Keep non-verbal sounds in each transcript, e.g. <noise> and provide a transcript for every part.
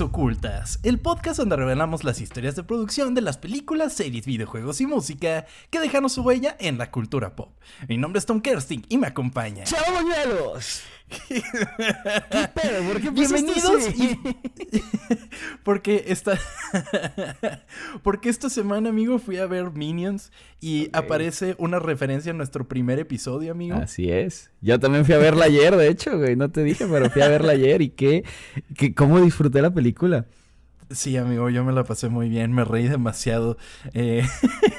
Ocultas, el podcast donde revelamos las historias de producción de las películas, series, videojuegos y música que dejaron su huella en la cultura pop. Mi nombre es Tom Kersting y me acompaña. ¡Chao, buñuelos! ¿Qué <laughs> pedo? ¿Por qué Bienvenidos pusiste y... <laughs> porque esta <laughs> porque esta semana, amigo, fui a ver Minions y aparece una referencia a nuestro primer episodio, amigo. Así es. Yo también fui a verla ayer, de hecho, güey. No te dije, pero fui a verla ayer y qué, qué cómo disfruté la película. Sí, amigo, yo me la pasé muy bien, me reí demasiado, eh,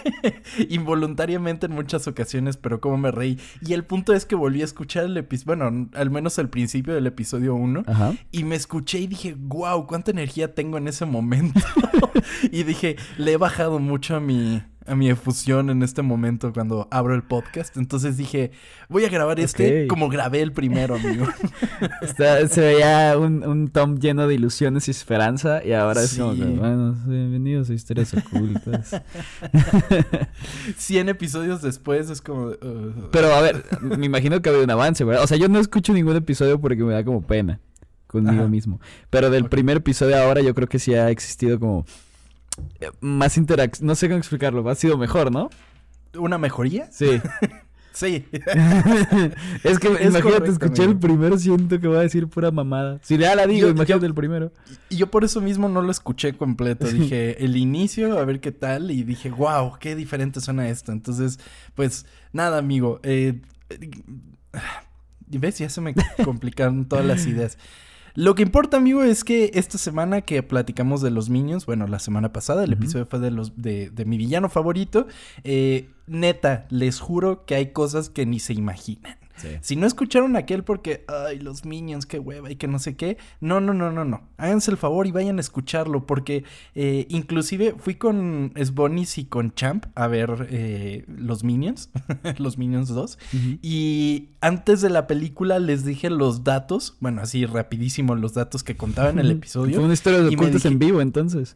<laughs> involuntariamente en muchas ocasiones, pero cómo me reí. Y el punto es que volví a escuchar el episodio, bueno, al menos al principio del episodio 1, Ajá. y me escuché y dije, wow, cuánta energía tengo en ese momento. <laughs> y dije, le he bajado mucho a mi, a mi efusión en este momento cuando abro el podcast. Entonces dije, voy a grabar este como grabé el primero, amigo. <laughs> Está- se veía un, un Tom lleno de ilusiones y esperanza y ahora es como Sí. bueno, bienvenidos a Historias Ocultas. <laughs> 100 episodios después es como... uh, Pero a ver, me imagino que ha habido un avance, ¿verdad? O sea, yo no escucho ningún episodio porque me da como pena conmigo Ajá. mismo. Pero del primer episodio ahora yo creo que sí ha existido como más interacción. No sé cómo explicarlo, ha sido mejor, ¿no? ¿Una mejoría? Sí. <laughs> Sí. <laughs> es que <laughs> Es imagínate, correcto, escuché el primero, siento que va a decir pura mamada. Si ya la digo, Yo- imagínate yo- el primero. Y yo por eso mismo no lo escuché completo. Dije el inicio, a ver qué tal. Y dije, wow, qué diferente suena esto. Entonces, pues nada, amigo. Eh, eh, ¿Ves? Ya se me complicaron todas las ideas. Lo que importa, amigo, es que esta semana que platicamos de los Minions, bueno, la semana pasada, el episodio fue de los de, de mi villano favorito. eh, neta, les juro que hay cosas que ni se imaginan. Si no escucharon aquel porque, ay, los Minions, qué hueva y que no sé qué, no, no, no, no, no. Háganse el favor y vayan a escucharlo porque eh, inclusive fui con Sbonis y con Champ a ver eh, los Minions, <laughs> los Minions 2. Ujú. Y antes de la película les dije los datos, bueno, así rapidísimo los datos que contaba en el Fue episodio. una historia de ocultas dije- en vivo, entonces.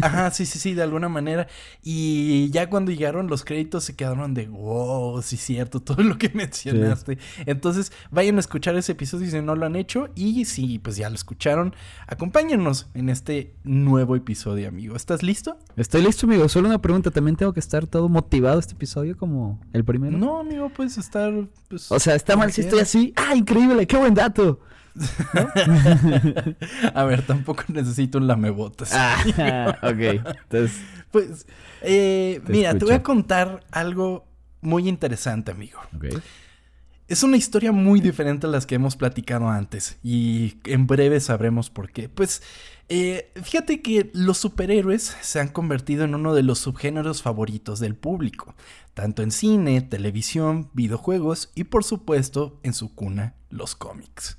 Ajá, sí, sí, sí, de alguna manera. Y ya cuando llegaron los créditos se quedaron de, wow, sí, cierto, <laughs> todo lo que mencionaste. Entonces, vayan a escuchar ese episodio si no lo han hecho. Y si pues ya lo escucharon, acompáñennos en este nuevo episodio, amigo. ¿Estás listo? Estoy listo, amigo. Solo una pregunta. ¿También tengo que estar todo motivado este episodio como el primero? No, amigo, puedes estar. Pues, O sea, está mal si estoy así. ¡Ah, increíble! ¡Qué buen dato! <laughs> a ver, tampoco necesito un lamebotas. Ah, <laughs> ok. Entonces, Pues, eh, Te mira, te voy a contar algo muy interesante, amigo. ok. Es una historia muy diferente a las que hemos platicado antes y en breve sabremos por qué. Pues eh, fíjate que los superhéroes se han convertido en uno de los subgéneros favoritos del público, tanto en cine, televisión, videojuegos y por supuesto en su cuna, los cómics.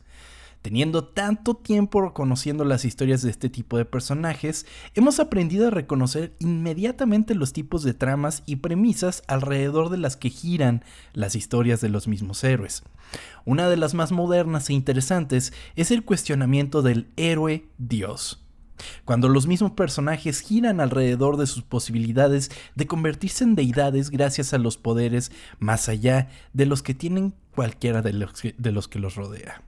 Teniendo tanto tiempo conociendo las historias de este tipo de personajes, hemos aprendido a reconocer inmediatamente los tipos de tramas y premisas alrededor de las que giran las historias de los mismos héroes. Una de las más modernas e interesantes es el cuestionamiento del héroe Dios. Cuando los mismos personajes giran alrededor de sus posibilidades de convertirse en deidades gracias a los poderes más allá de los que tienen cualquiera de los que, los, los rodea.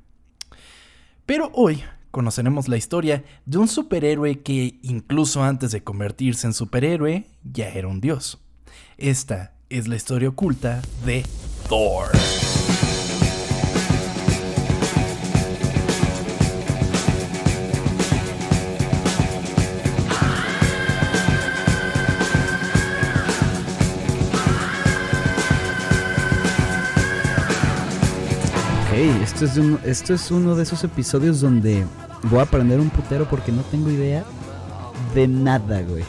Pero hoy conoceremos la historia de un superhéroe que incluso antes de convertirse en superhéroe ya era un dios. Esta es la historia oculta de Thor. Esto es, uno de esos episodios donde voy a aprender un putero porque no tengo idea de nada, güey.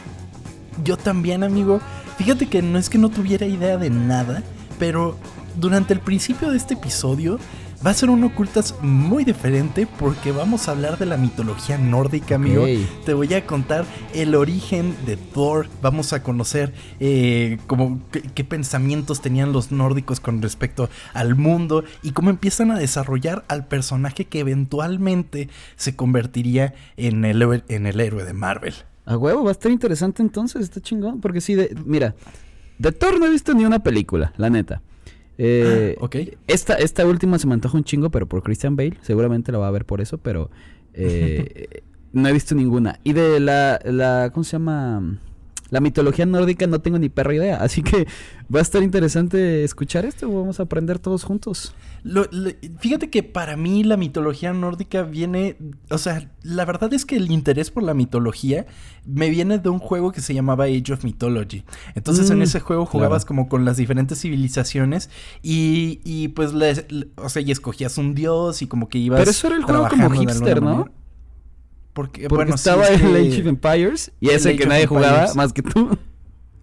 Yo también, amigo. Fíjate que no es que no tuviera idea de nada, pero durante el principio de este episodio va a ser un ocultas muy diferente porque vamos a hablar de la mitología nórdica, amigo. Te voy a contar el origen de Thor. Vamos a conocer eh, como qué, qué pensamientos tenían los nórdicos con respecto al mundo y cómo empiezan a desarrollar al personaje que eventualmente se convertiría en el, héroe- en el héroe de Marvel. A huevo, va a estar interesante entonces, está chingón. Porque sí, de, mira, de Thor no he visto ni una película, la neta. Eh, Ah, ok. esta, esta última se me antoja un chingo, pero por Christian Bale. Seguramente la va a ver por eso, pero Eh, <laughs> no he visto ninguna. Y de la, la, ¿cómo se llama? La mitología nórdica no tengo ni perra idea. Así que <laughs> va a estar interesante escuchar esto. Vamos a aprender todos juntos. fíjate que para mí la mitología nórdica viene, o sea, la verdad es que el interés por la mitología me viene de un juego que se llamaba Age of Mythology. Entonces en mm, ese juego jugabas como con las diferentes civilizaciones y, y pues, o sea, y escogías un dios y como que ibas... Pero eso era el juego como hipster, ¿no? Porque, bueno, estaba el Age of Empires y ese que nadie jugaba más que tú.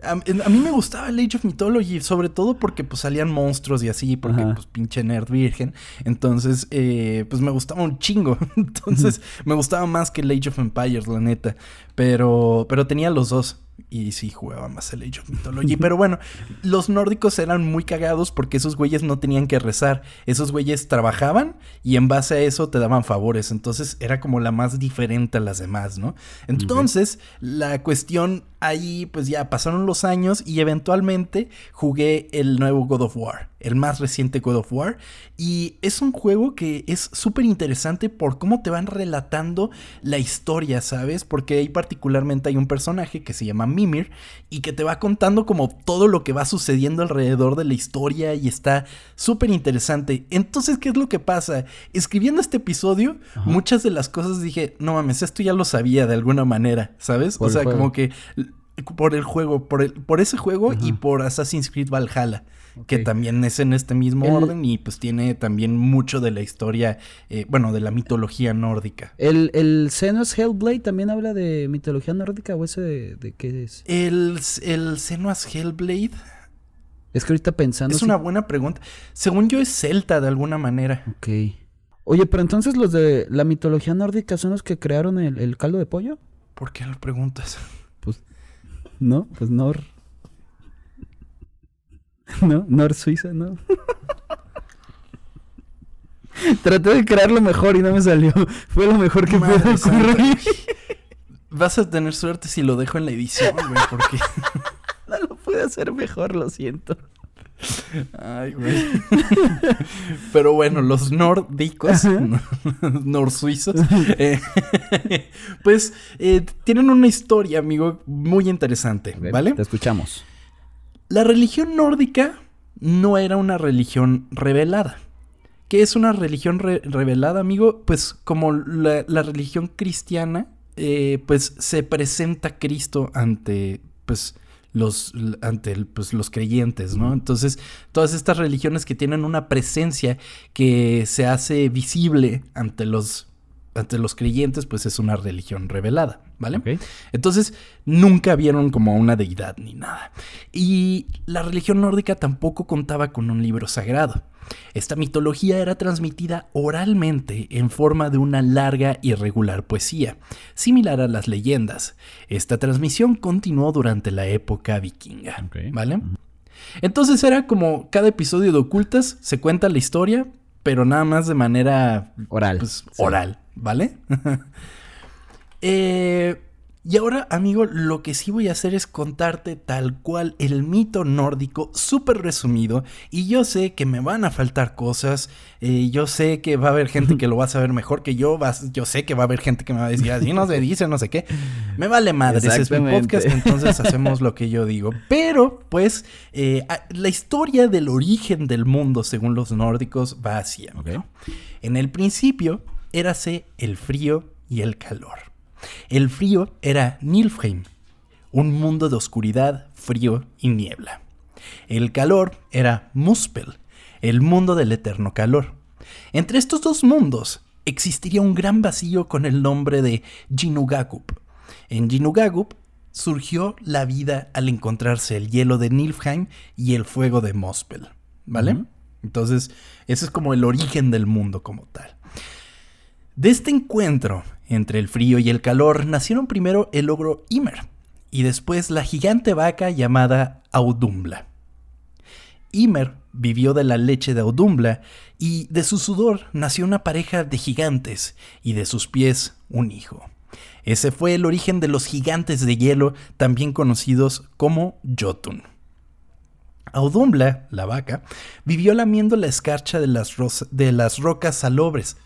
A, mí me gustaba el Age of Mythology, sobre todo porque pues salían monstruos y así, porque pues pinche nerd virgen. Entonces, eh, pues me gustaba un chingo. <laughs> Entonces, me gustaba más que el Age of Empires, la neta. Pero, pero tenía los dos. Y sí, jugaba más el Age of Mythology. Pero bueno, los nórdicos eran muy cagados porque esos güeyes no tenían que rezar. Esos güeyes trabajaban y en base a eso te daban favores. Entonces era como la más diferente a las demás, ¿no? Entonces, la cuestión ahí, pues ya pasaron los años y eventualmente jugué el nuevo God of War el más reciente God of War. Y es un juego que es súper interesante por cómo te van relatando la historia, ¿sabes? Porque ahí particularmente hay un personaje que se llama Mimir y que te va contando como todo lo que va sucediendo alrededor de la historia y está súper interesante. Entonces, ¿qué es lo que pasa? Escribiendo este episodio, muchas de las cosas dije, no mames, esto ya lo sabía de alguna manera, ¿sabes? o sea, como que por el juego, por, el, por ese juego y por Assassin's Creed Valhalla que también es en este mismo orden y pues tiene también mucho de la historia, eh, bueno, de la mitología nórdica. ¿El, el Senua's Hellblade también habla de mitología nórdica o ese de, qué es? El, el Senua's Hellblade... Es que ahorita pensando... Es una buena pregunta. Según yo es celta de alguna manera. Ok. Oye, pero entonces los de la mitología nórdica son los que crearon el, el caldo de pollo? ¿Por qué lo preguntas? Pues, no, pues Nor... <laughs> ¿No? Nor Suiza, ¿no? <laughs> Traté de crearlo mejor y no me salió. <laughs> Fue lo mejor que pude ocurrir. Vas a tener suerte si lo dejo en la edición, güey, porque... no lo pude hacer mejor, lo siento. Ay, güey. Pero bueno, los nórdicos, norsuizos, eh, pues eh, tienen una historia, amigo, muy interesante, ¿vale? Te escuchamos. La religión nórdica no era una religión revelada. ¿Qué es una religión revelada, amigo? Pues como la, religión cristiana, eh, pues se presenta Cristo ante, pues, los, ante pues, los creyentes, ¿no? Entonces, todas estas religiones que tienen una presencia que se hace visible ante los ante los creyentes, pues es una religión revelada, ¿vale? Entonces, nunca vieron como una deidad ni nada. Y la religión nórdica tampoco contaba con un libro sagrado. Esta mitología era transmitida oralmente en forma de una larga y regular poesía, similar a las leyendas. Esta transmisión continuó durante la época vikinga, ¿vale? Entonces era como cada episodio de Ocultas se cuenta la historia, pero nada más de manera oral. Pues, oral, ¿vale? <laughs> eh, y ahora, amigo, lo que sí voy a hacer es contarte tal cual el mito nórdico, súper resumido. Y yo sé que me van a faltar cosas. Eh, yo sé que va a haber gente que lo va a saber mejor que yo. yo sé que va a haber gente que me va a decir así, no se dice, no sé qué. Me vale madre, es mi podcast, entonces hacemos lo que yo digo. Pero, pues, eh, la historia del origen del mundo, según los nórdicos, va así. En el principio, érase el frío y el calor. El frío era Nilfheim, un mundo de oscuridad, frío y niebla. El calor era Muspel, el mundo del eterno calor. Entre estos dos mundos existiría un gran vacío con el nombre de Ginugagup. En Ginugagup surgió la vida al encontrarse el hielo de Nilfheim y el fuego de Muspel, ¿vale? Entonces, ese es como el origen del mundo como tal. De este encuentro entre el frío y el calor nacieron primero el ogro Ymer y después la gigante vaca llamada Audumbla. Ymer vivió de la leche de Audumbla y de su sudor nació una pareja de gigantes y de sus pies un hijo. Ese fue el origen de los gigantes de hielo, también conocidos como Jotun. Audumbla, la vaca, vivió lamiendo la escarcha de las, rocas salobres,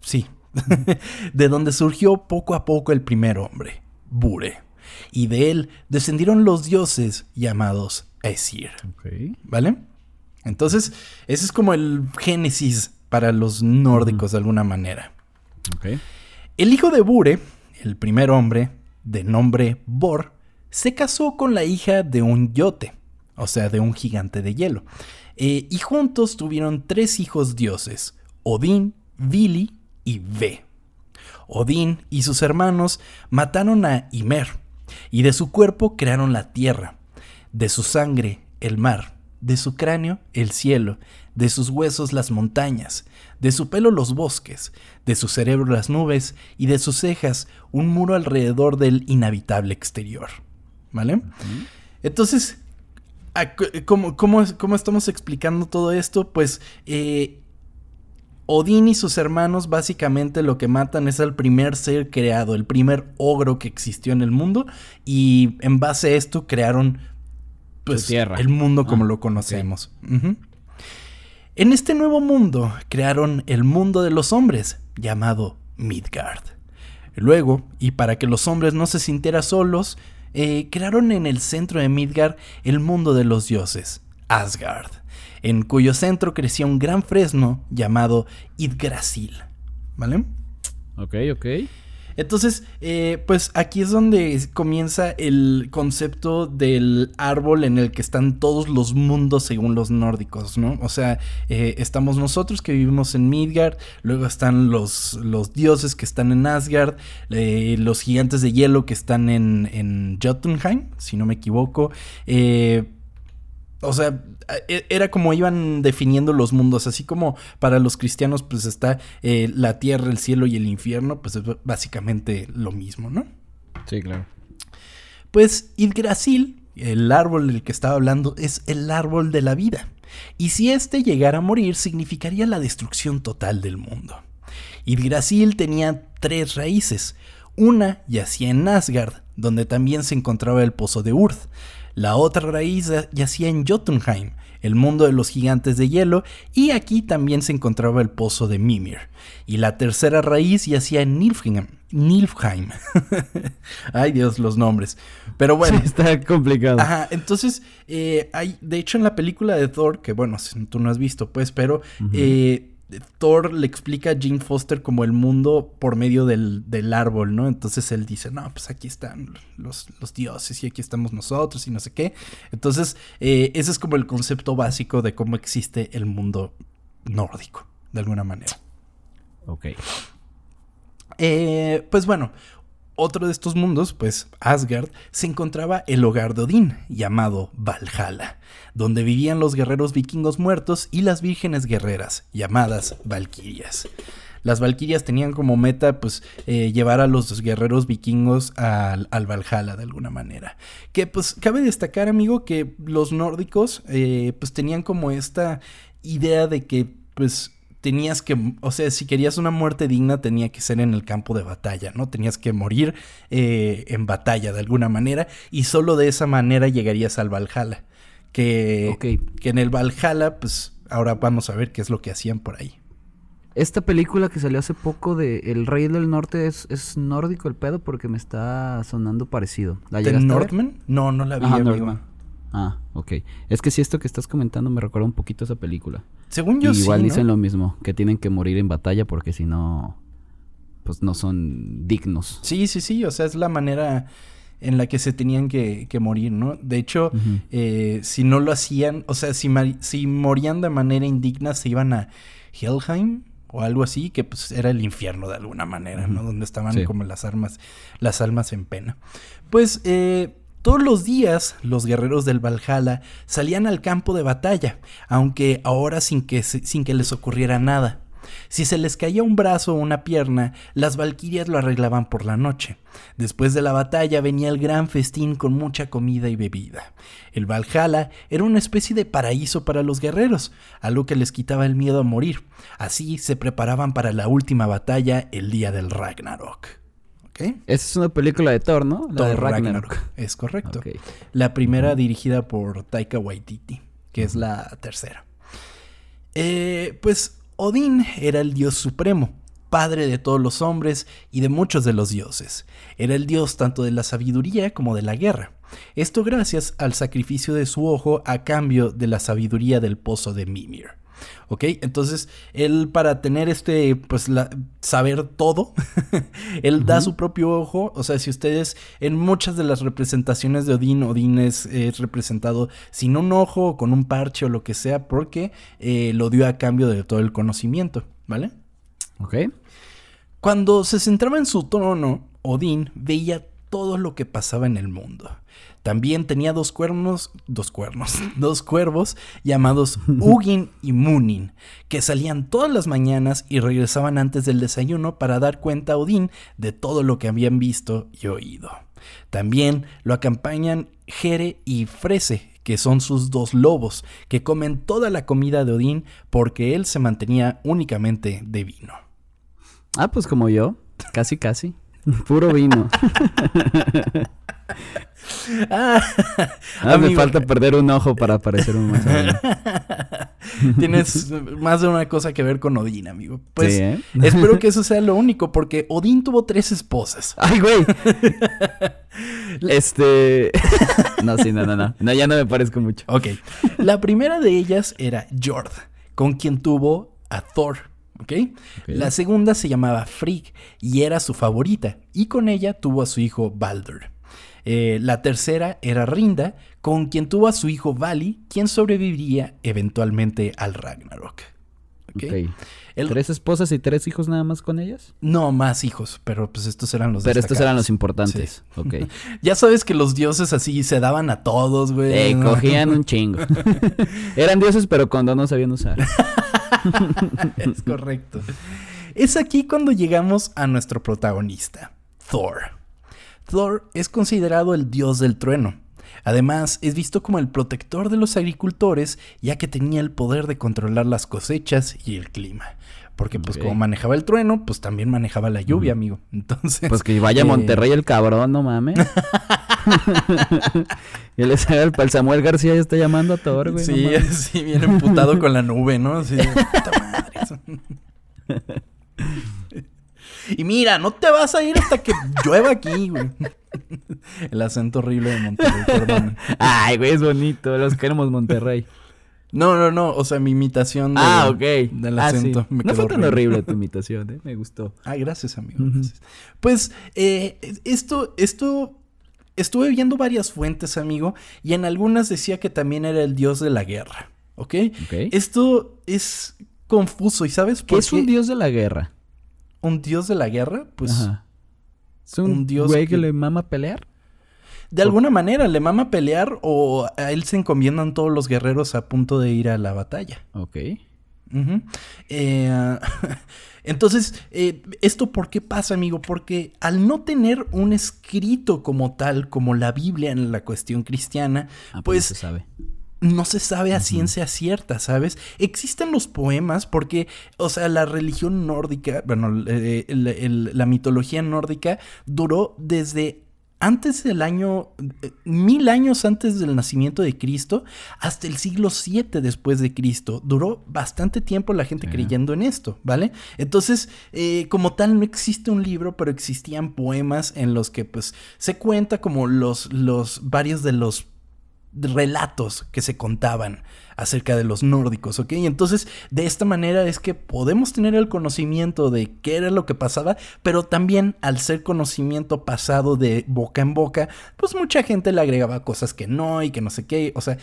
sí, <laughs> de donde surgió poco a poco el primer hombre, Bure. Y de él descendieron los dioses llamados Esir. ¿Vale? Entonces, ese es como el génesis para los nórdicos de alguna manera. El hijo de Bure, el primer hombre, de nombre Bor, se casó con la hija de un yote, o sea, de un gigante de hielo. Eh, y juntos tuvieron tres hijos dioses, Odín, Vili y Ve. Odín y sus hermanos mataron a Ymer, y de su cuerpo crearon la tierra, de su sangre el mar, de su cráneo el cielo, de sus huesos las montañas, de su pelo los bosques, de su cerebro las nubes y de sus cejas un muro alrededor del inhabitable exterior. ¿Vale? Entonces, ¿cómo, cómo, estamos explicando todo esto? Pues eh, Odín y sus hermanos básicamente lo que matan es al primer ser creado, el primer ogro que existió en el mundo y en base a esto crearon pues, el mundo como ah, lo conocemos. En este nuevo mundo crearon el mundo de los hombres, llamado Midgard. Luego, y para que los hombres no se sintieran solos, eh, crearon en el centro de Midgard el mundo de los dioses, Asgard, en cuyo centro crecía un gran fresno llamado Yggdrasil. ¿Vale? Ok, ok. Entonces, eh, pues aquí es donde comienza el concepto del árbol en el que están todos los mundos según los nórdicos, ¿no? O sea, eh, estamos nosotros que vivimos en Midgard, luego están los, los dioses que están en Asgard, eh, los gigantes de hielo que están en, en Jotunheim, si no me equivoco. O sea, e, era como iban definiendo los mundos, así como para los cristianos pues está eh, la tierra, el cielo y el infierno, pues es básicamente lo mismo, ¿no? Sí, claro. Pues Yggdrasil, el árbol del que estaba hablando, es el árbol de la vida. Y si éste llegara a morir, significaría la destrucción total del mundo. Yggdrasil tenía tres raíces. Una yacía en Asgard, donde también se encontraba el pozo de Urth. La otra raíz yacía en Jotunheim, el mundo de los gigantes de hielo, y aquí también se encontraba el pozo de Mimir. Y la tercera raíz yacía en Nilfheim. Nilfheim. <laughs> Ay Dios, los nombres. Pero <laughs> bueno. está complicado. Ajá, entonces, eh, hay, de hecho en la película de Thor, que bueno, tú no has visto, pues, pero Thor le explica a Jane Foster como el mundo por medio del, árbol, ¿no? Entonces él dice, no, pues aquí están los, dioses y aquí estamos nosotros y no sé qué. Entonces, eh, ese es como el concepto básico de cómo existe el mundo nórdico, de alguna manera. Ok. Eh, pues bueno, otro de estos mundos, pues Asgard, se encontraba el hogar de Odín, llamado Valhalla, donde vivían los guerreros vikingos muertos y las vírgenes guerreras, llamadas Valquirias. Las Valquirias tenían como meta, pues, eh, llevar a los guerreros vikingos al, Valhalla de alguna manera. Que, pues, cabe destacar, amigo, que los nórdicos, eh, pues, tenían como esta idea de que, pues, tenías que, o sea, si querías una muerte digna tenía que ser en el campo de batalla, ¿no? Tenías que morir eh, en batalla de alguna manera y solo de esa manera llegarías al Valhalla. Que, que en el Valhalla, pues ahora vamos a ver qué es lo que hacían por ahí. Esta película que salió hace poco de El Rey del Norte es, es nórdico el pedo porque me está sonando parecido. ¿La ¿De Northman? No, no la vi, amigo. Ah, ok. Es que si esto que estás comentando me recuerda un poquito a esa película. Según yo Igual dicen lo mismo, que tienen que morir en batalla porque si no, pues no son dignos. Sí, sí, sí. O sea, es la manera en la que se tenían que, morir, ¿no? De hecho, eh, si no lo hacían, o sea, si, si morían de manera indigna, se iban a Helheim o algo así, que pues era el infierno de alguna manera, ¿no? Donde estaban como las armas, las almas en pena. Pues, eh, todos los días los guerreros del Valhalla salían al campo de batalla, aunque ahora sin que, sin que les ocurriera nada. Si se les caía un brazo o una pierna, las valquirias lo arreglaban por la noche. Después de la batalla venía el gran festín con mucha comida y bebida. El Valhalla era una especie de paraíso para los guerreros, algo que les quitaba el miedo a morir. Así se preparaban para la última batalla el día del Ragnarok. Esa es una película de Thor, ¿no? La de Ragnarok. Es correcto. La primera dirigida por Taika Waititi, que es la tercera. Eh, pues Odín era el dios supremo, padre de todos los hombres y de muchos de los dioses. Era el dios tanto de la sabiduría como de la guerra. Esto gracias al sacrificio de su ojo a cambio de la sabiduría del pozo de Mimir. ¿Ok? Entonces, él para tener este, pues, saber todo, <laughs> él da su propio ojo. O sea, si ustedes, en muchas de las representaciones de Odín, Odín es, representado sin un ojo, con un parche o lo que sea, porque eh, lo dio a cambio de todo el conocimiento, ¿vale? Ok. Cuando se centraba en su trono, Odín veía todo lo que pasaba en el mundo. También tenía dos cuernos, dos cuernos, <laughs> dos cuervos llamados <laughs> Ugin y Munin, que salían todas las mañanas y regresaban antes del desayuno para dar cuenta a Odín de todo lo que habían visto y oído. También lo acompañan Jere y Frese, que son sus dos lobos, que comen toda la comida de Odín porque él se mantenía únicamente de vino. Ah, pues como yo, casi casi. Puro vino. <laughs> ah, me falta perder un ojo para parecer un más <laughs> Tienes más de una cosa que ver con Odín, amigo. Pues ¿eh? espero que eso sea lo único, porque Odín tuvo tres esposas. Ay, güey. <laughs> este. no, sí, no, no, no. No, ya no me parezco mucho. Ok. La primera de ellas era Jord, con quien tuvo a Thor. La segunda se llamaba Frigg y era su favorita, y con ella tuvo a su hijo Baldur. Eh, la tercera era Rinda, con quien tuvo a su hijo Vali, quien sobreviviría eventualmente al Ragnarok. ¿Tres esposas y tres hijos nada más con ellas? No, más hijos, pero pues estos eran los Pero estos eran los importantes. <laughs> ya sabes que los dioses así se daban a todos, güey. Eh, cogían un <laughs> chingo. <laughs> eran dioses, pero cuando no sabían usar. <laughs> es correcto. Es aquí cuando llegamos a nuestro protagonista, Thor. Thor es considerado el dios del trueno. Además, es visto como el protector de los agricultores, ya que tenía el poder de controlar las cosechas y el clima. Porque pues como manejaba el trueno, pues también manejaba la lluvia, amigo. Entonces... Pues que vaya a eh, Monterrey el cabrón, no mames. <laughs> y le el, el Samuel García ya está llamando a Thor, güey. Sí, <laughs> sí, viene emputado con la nube, ¿no? Así puta madre. y mira, no te vas a ir hasta que llueva aquí, güey. El acento horrible de Monterrey, perdón. <laughs> Ay, güey, es bonito. Los queremos Monterrey. No, no, no. O sea, mi imitación ah, del ah, acento. no fue tan horrible tu <laughs> imitación, ¿eh? Me gustó. Ah, gracias, amigo. Pues, eh, esto, esto. Estuve viendo varias fuentes, amigo, y en algunas decía que también era el dios de la guerra. ¿Ok? Esto es confuso, ¿y sabes por qué? es un dios de la guerra? ¿Un dios de la guerra? Pues. ¿Es un, dios güey que... le mama pelear? De alguna manera, le mama pelear o a él se encomiendan todos los guerreros a punto de ir a la batalla. Ok. Eh, <laughs> entonces, eh, ¿esto por qué pasa, amigo? Porque al no tener un escrito como tal, como la Biblia en la cuestión cristiana, ah, pues, pues se sabe no se sabe a ciencia cierta, ¿sabes? Existen los poemas porque, o sea, la religión nórdica, bueno, la mitología nórdica duró desde antes del año, eh, mil años antes del nacimiento de Cristo, hasta el siglo 7 después de Cristo. Duró bastante tiempo la gente creyendo en esto, ¿vale? Entonces, eh, como tal, no existe un libro, pero existían poemas en los que, pues, se cuenta como los, los, varios de los relatos que se contaban acerca de los nórdicos, ¿ok? Entonces, de esta manera es que podemos tener el conocimiento de qué era lo que pasaba, pero también al ser conocimiento pasado de boca en boca, pues mucha gente le agregaba cosas que no y que no sé qué, o sea,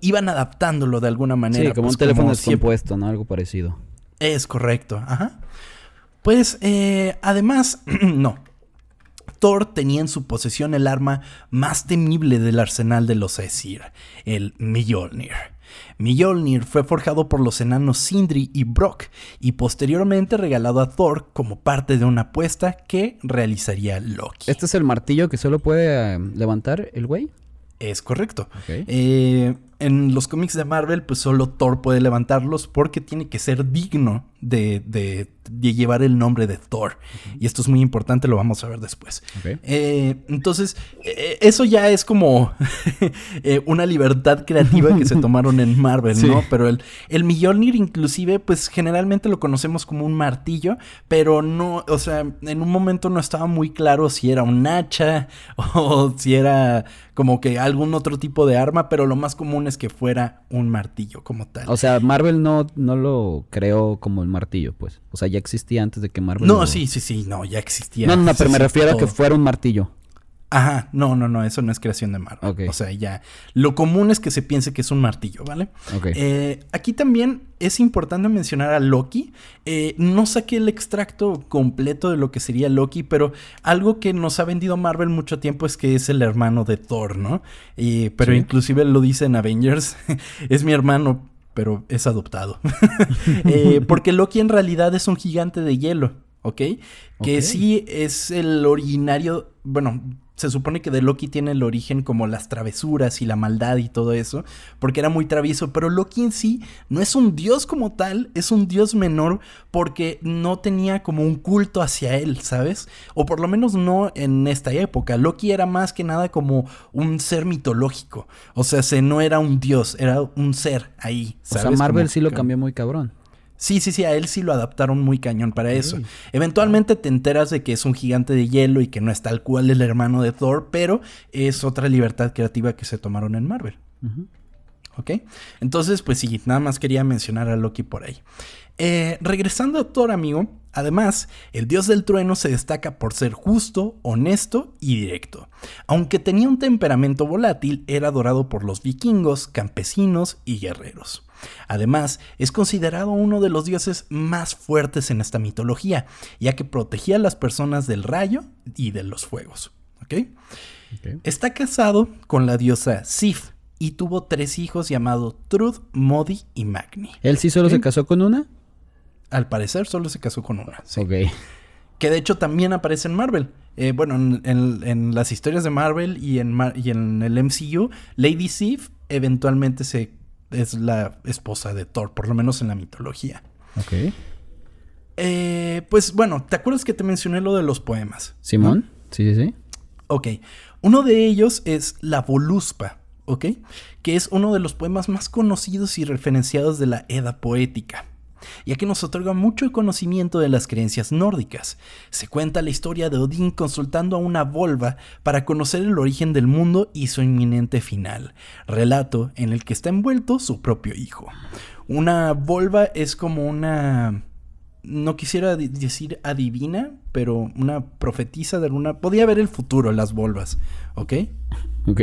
iban adaptándolo de alguna manera. Sí, como un pues, teléfono descompuesto, ¿no? Algo parecido. Es correcto, ajá. Pues, eh, además, <clears throat> no, Thor tenía en su posesión el arma más temible del arsenal de los Aesir, el Mjolnir. Mjolnir fue forjado por los enanos Sindri y Brock y posteriormente regalado a Thor como parte de una apuesta que realizaría Loki. ¿Este es el martillo que solo puede eh, levantar el güey? Es correcto. Eh, en los cómics de Marvel, pues solo Thor puede levantarlos porque tiene que ser digno de, de, llevar el nombre de Thor. Y esto es muy importante, lo vamos a ver después. Eh, entonces, eh, eso ya es como <laughs> eh, una libertad creativa que se <laughs> tomaron en Marvel, ¿no? Pero el, el Mjolnir inclusive, pues generalmente lo conocemos como un martillo, pero no, o sea, en un momento no estaba muy claro si era un hacha <laughs> o si era como que algún otro tipo de arma, pero lo más común es que fuera un martillo como tal. O sea, Marvel no, no lo creó como el martillo, pues. O sea, ya existía antes de que Marvel. No, sí, sí, sí, no, ya existía. No, no, pero me refiero a que fuera un martillo. Ajá, no, no, no, eso no es creación de Marvel. O sea, ya. Lo común es que se piense que es un martillo, ¿vale? Eh, aquí también es importante mencionar a Loki. Eh, no saqué el extracto completo de lo que sería Loki, pero algo que nos ha vendido Marvel mucho tiempo es que es el hermano de Thor, ¿no? pero inclusive lo dice en Avengers, <laughs> es mi hermano, pero es adoptado. <laughs> Eh, <laughs> porque Loki en realidad es un gigante de hielo, ¿ok? Que sí es el originario, bueno, se supone que de Loki tiene el origen como las travesuras y la maldad y todo eso, porque era muy travieso, pero Loki en sí no es un dios como tal, es un dios menor porque no tenía como un culto hacia él, ¿sabes? O por lo menos no en esta época. Loki era más que nada como un ser mitológico, o sea, se no era un dios, era un ser ahí. ¿sabes? O sea, Marvel sí lo cambió muy cabrón. Sí, sí, sí, a él sí lo adaptaron muy cañón para eso. Eventualmente te enteras de que es un gigante de hielo y que no es tal cual el hermano de Thor, pero es otra libertad creativa que se tomaron en Marvel. ¿Ok? Entonces, pues sí, nada más quería mencionar a Loki por ahí. Eh, regresando a Thor, amigo, además, el dios del trueno se destaca por ser justo, honesto y directo. Aunque tenía un temperamento volátil, era adorado por los vikingos, campesinos y guerreros. Además, es considerado uno de los dioses más fuertes en esta mitología, ya que protegía a las personas del rayo y de los fuegos. Está casado con la diosa Sif y tuvo tres hijos llamados Trud, Modi y Magni. ¿Él sí solo se casó con una? Al parecer solo se casó con una. Que de hecho también aparece en Marvel. Eh, bueno, en, las historias de Marvel y en, y en el MCU, Lady Sif eventualmente se es la esposa de Thor, por lo menos en la mitología. Ok. Eh, pues bueno, ¿te acuerdas que te mencioné lo de los poemas? Simón, sí, sí, sí. Ok, uno de ellos es La Voluspa, ¿ok? Que es uno de los poemas más conocidos y referenciados de la Edda poética ya que nos otorga mucho conocimiento de las creencias nórdicas. Se cuenta la historia de Odín consultando a una volva para conocer el origen del mundo y su inminente final, relato en el que está envuelto su propio hijo. Una volva es como una no quisiera decir adivina, pero una profetisa de alguna... Podía ver el futuro, las volvas, ¿ok? Ok,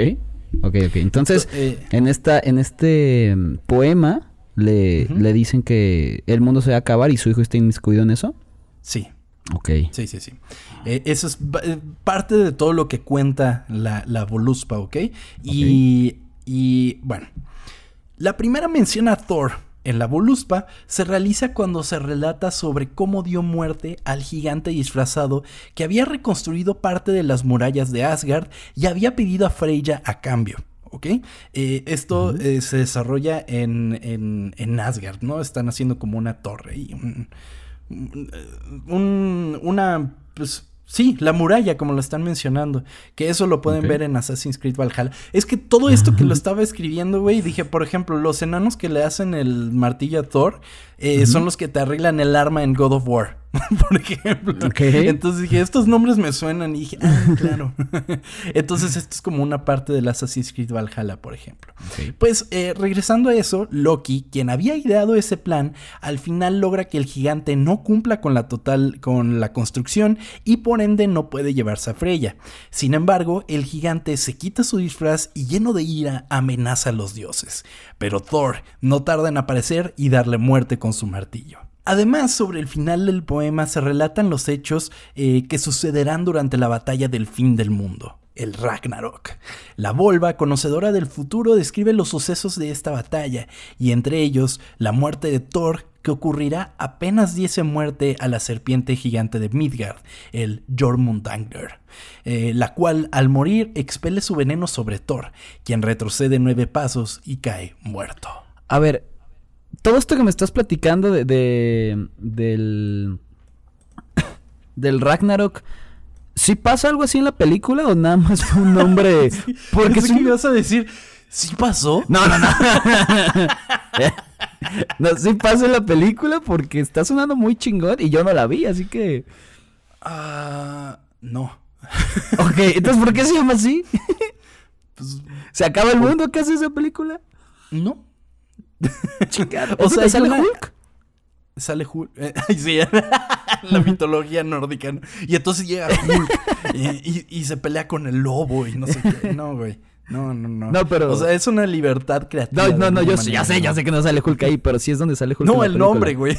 ok, ok. Entonces, eh, en, esta, en este mm, poema le, le dicen que el mundo se va a acabar y su hijo está inmiscuido en eso. Sí. Ok. Sí, sí, sí. Eh, eso es eh, parte de todo lo que cuenta la, la Voluspa, ¿ok? Y, y bueno, la primera mención a Thor en la Voluspa se realiza cuando se relata sobre cómo dio muerte al gigante disfrazado que había reconstruido parte de las murallas de Asgard y había pedido a Freya a cambio. ¿Ok? Eh, esto eh, se desarrolla en, en, en, Asgard, ¿no? Están haciendo como una torre y un, una, pues, Sí, la muralla, como lo están mencionando. Que eso lo pueden ver en Assassin's Creed Valhalla. Es que todo esto que lo estaba escribiendo, güey, dije, por ejemplo, los enanos que le hacen el martillo a Thor eh, son los que te arreglan el arma en God of War. <laughs> por ejemplo. Entonces dije, estos nombres me suenan y dije, ah, <laughs> claro. <laughs> Entonces esto es como una parte del Assassin's Creed Valhalla, por ejemplo. Pues eh, regresando a eso, Loki, quien había ideado ese plan, al final logra que el gigante no cumpla con la total, con la construcción y por ende no puede llevarse a Freya. Sin embargo, el gigante se quita su disfraz y lleno de ira amenaza a los dioses. Pero Thor no tarda en aparecer y darle muerte con su martillo. Además, sobre el final del poema se relatan los hechos eh, que sucederán durante la batalla del fin del mundo, el Ragnarok. La Volva, conocedora del futuro, describe los sucesos de esta batalla, y entre ellos la muerte de Thor que ocurrirá apenas diese muerte a la serpiente gigante de Midgard, el Jormungandr, eh, la cual al morir expele su veneno sobre Thor, quien retrocede nueve pasos y cae muerto. A ver, todo esto que me estás platicando de, de del <laughs> del Ragnarok ¿Sí pasa algo así en la película o nada más fue un nombre? <laughs> Porque si me vas a decir, ¿sí pasó? No, no, no. <laughs> no, sí pasa en la película porque está sonando muy chingón y yo no la vi, así que. Ah, no. ok, entonces ¿por qué se llama así? Pues, ¿Se acaba el mundo? ¿Qué hace esa película? No. <laughs> O sea, ¿sale Hulk? Sale Hulk. Eh, <laughs> sí, <laughs> la mitología nórdica. Y entonces llega Hulk y, se pelea con el lobo y no sé qué. No, güey. No, no, no. No, pero. O sea, es una libertad creativa. No, no, no, yo ya sé, ya sé que no sale Hulk ahí, pero sí es donde sale Hulk. No, el nombre, güey.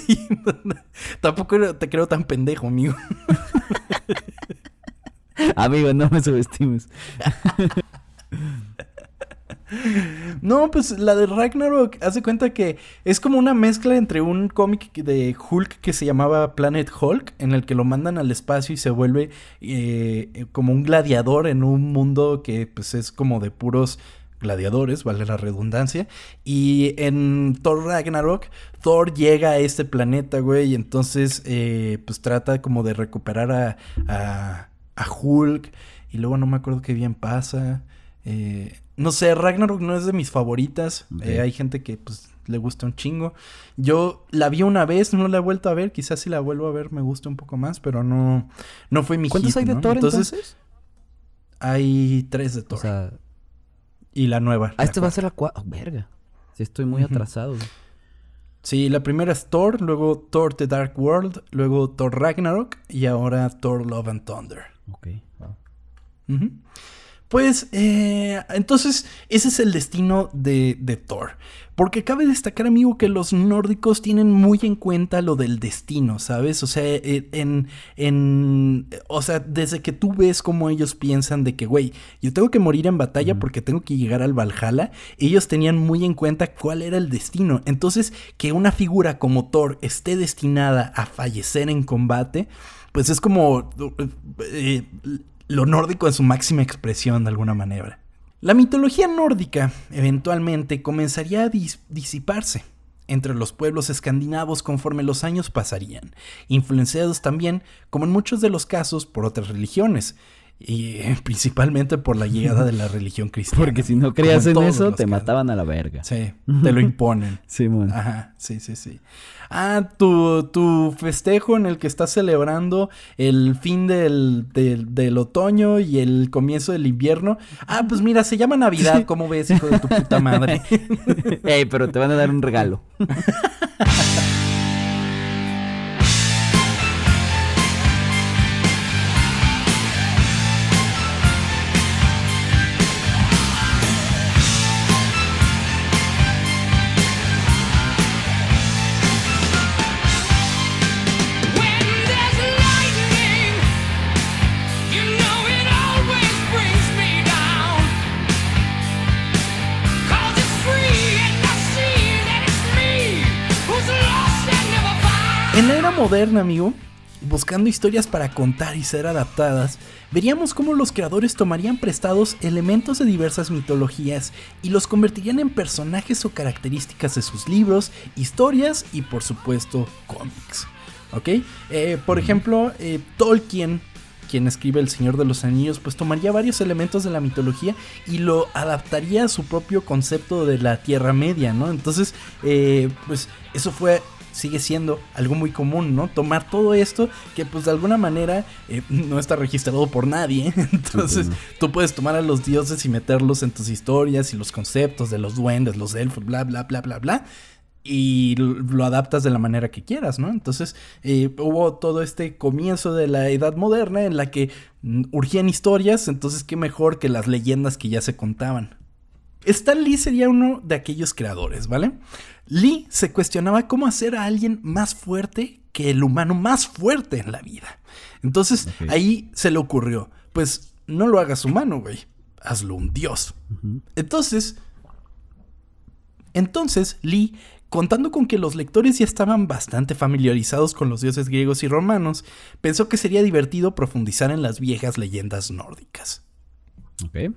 Tampoco te creo tan pendejo, amigo. amigo, no me subestimes. No, pues la de Ragnarok hace cuenta que es como una mezcla entre un cómic de Hulk que se llamaba Planet Hulk, en el que lo mandan al espacio y se vuelve eh, como un gladiador en un mundo que pues es como de puros gladiadores, vale la redundancia. Y en Thor Ragnarok, Thor llega a este planeta, güey, y entonces eh, pues trata como de recuperar a, a, a Hulk. Y luego no me acuerdo qué bien pasa. Eh, no sé, Ragnarok no es de mis favoritas. Eh, hay gente que pues le gusta un chingo. Yo la vi una vez, no la he vuelto a ver. Quizás si la vuelvo a ver me guste un poco más, pero no, no fue mi ¿Cuántos hay de Thor entonces, Hay tres de Thor. O sea... Y la nueva. Ah, este va a ser la cuarta. Oh, verga. Sí, estoy muy atrasado. Sí, la primera es Thor, luego Thor The Dark World, luego Thor Ragnarok y ahora Thor Love and Thunder. Ok, wow. Pues eh, entonces ese es el destino de, Thor. Porque cabe destacar, amigo, que los nórdicos tienen muy en cuenta lo del destino, ¿sabes? O sea, eh, en, en, o sea, desde que tú ves cómo ellos piensan de que, güey, yo tengo que morir en batalla porque tengo que llegar al Valhalla, ellos tenían muy en cuenta cuál era el destino. Entonces, que una figura como Thor esté destinada a fallecer en combate, pues es como... Eh, lo nórdico en su máxima expresión de alguna manera. La mitología nórdica eventualmente comenzaría a disiparse entre los pueblos escandinavos conforme los años pasarían, influenciados también, como en muchos de los casos, por otras religiones, y principalmente por la llegada de la religión <laughs> cristiana. Porque si no creías en, eso, te mataban a la verga. Sí, te lo imponen. <laughs> sí, Ajá, sí, sí, sí. Ah, tu, tu festejo en el que estás celebrando el fin del, del, otoño y el comienzo del invierno. Ah, pues mira, se llama Navidad, <laughs> ¿cómo ves, hijo de tu puta madre? <laughs> Ey, pero te van a dar un regalo. <laughs> moderna, amigo, buscando historias para contar y ser adaptadas, veríamos cómo los creadores tomarían prestados elementos de diversas mitologías y los convertirían en personajes o características de sus libros, historias y por supuesto cómics. ¿Ok? Eh, por ejemplo, eh, Tolkien quien escribe El Señor de los Anillos, pues tomaría varios elementos de la mitología y lo adaptaría a su propio concepto de la Tierra Media, ¿no? Entonces, eh, pues eso fue sigue siendo algo muy común, ¿no? Tomar todo esto que pues de alguna manera eh, no está registrado por nadie. <laughs> Entonces tú puedes tomar a los dioses y meterlos en tus historias y los conceptos de los duendes, los elfos, bla, bla, bla, bla, bla. Y lo adaptas de la manera que quieras, ¿no? Entonces eh, hubo todo este comienzo de la edad moderna en la que mm, urgían historias, entonces qué mejor que las leyendas que ya se contaban. Stan Lee sería uno de aquellos creadores, ¿vale? Lee se cuestionaba cómo hacer a alguien más fuerte que el humano más fuerte en la vida. Entonces ahí se le ocurrió, pues no lo hagas humano, güey, hazlo un dios. Entonces, entonces Lee contando con que los lectores ya estaban bastante familiarizados con los dioses griegos y romanos, pensó que sería divertido profundizar en las viejas leyendas nórdicas. Ok.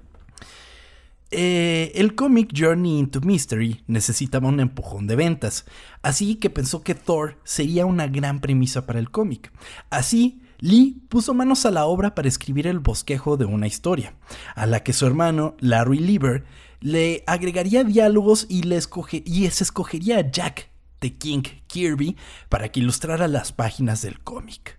Eh, el cómic Journey into Mystery necesitaba un empujón de ventas, así que pensó que Thor sería una gran premisa para el cómic. Así, Lee puso manos a la obra para escribir el bosquejo de una historia, a la que su hermano Larry Lieber le agregaría diálogos y, le se escogería a Jack the King Kirby para que ilustrara las páginas del cómic.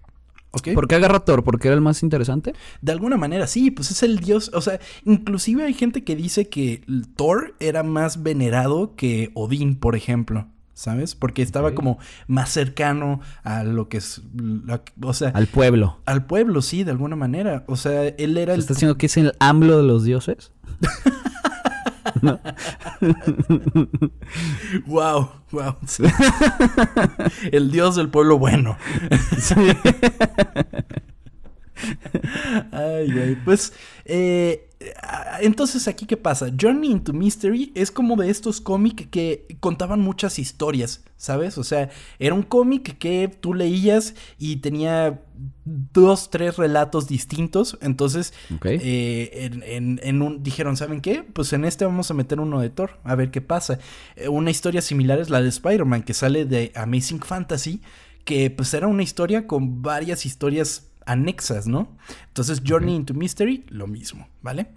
¿Ok? ¿Por qué agarra Thor? ¿Porque era el más interesante? De alguna manera, sí, pues es el dios. O sea, inclusive hay gente que dice que Thor era más venerado que Odín, por ejemplo. ¿Sabes? Porque estaba como más cercano a lo que es. la- o sea, al, Al pueblo. pueblo, sí, de alguna manera. O sea, él era el. ¿Estás diciendo que es el AMLO de los dioses? <laughs> Wow, wow. sí. el dios del pueblo bueno. Ay. Pues, eh, entonces aquí qué pasa? Journey into Mystery es como de estos cómics que contaban muchas historias, ¿sabes? O sea, era un cómic que tú leías y tenía dos, tres relatos distintos. Entonces, eh, en, en- en un, dijeron, ¿saben qué? Pues en este vamos a meter uno de Thor, a ver qué pasa. Eh, una historia similar es la de Spider-Man, que sale de Amazing Fantasy, que pues era una historia con varias historias anexas, ¿no? Entonces, Journey into Mystery, lo mismo, ¿vale?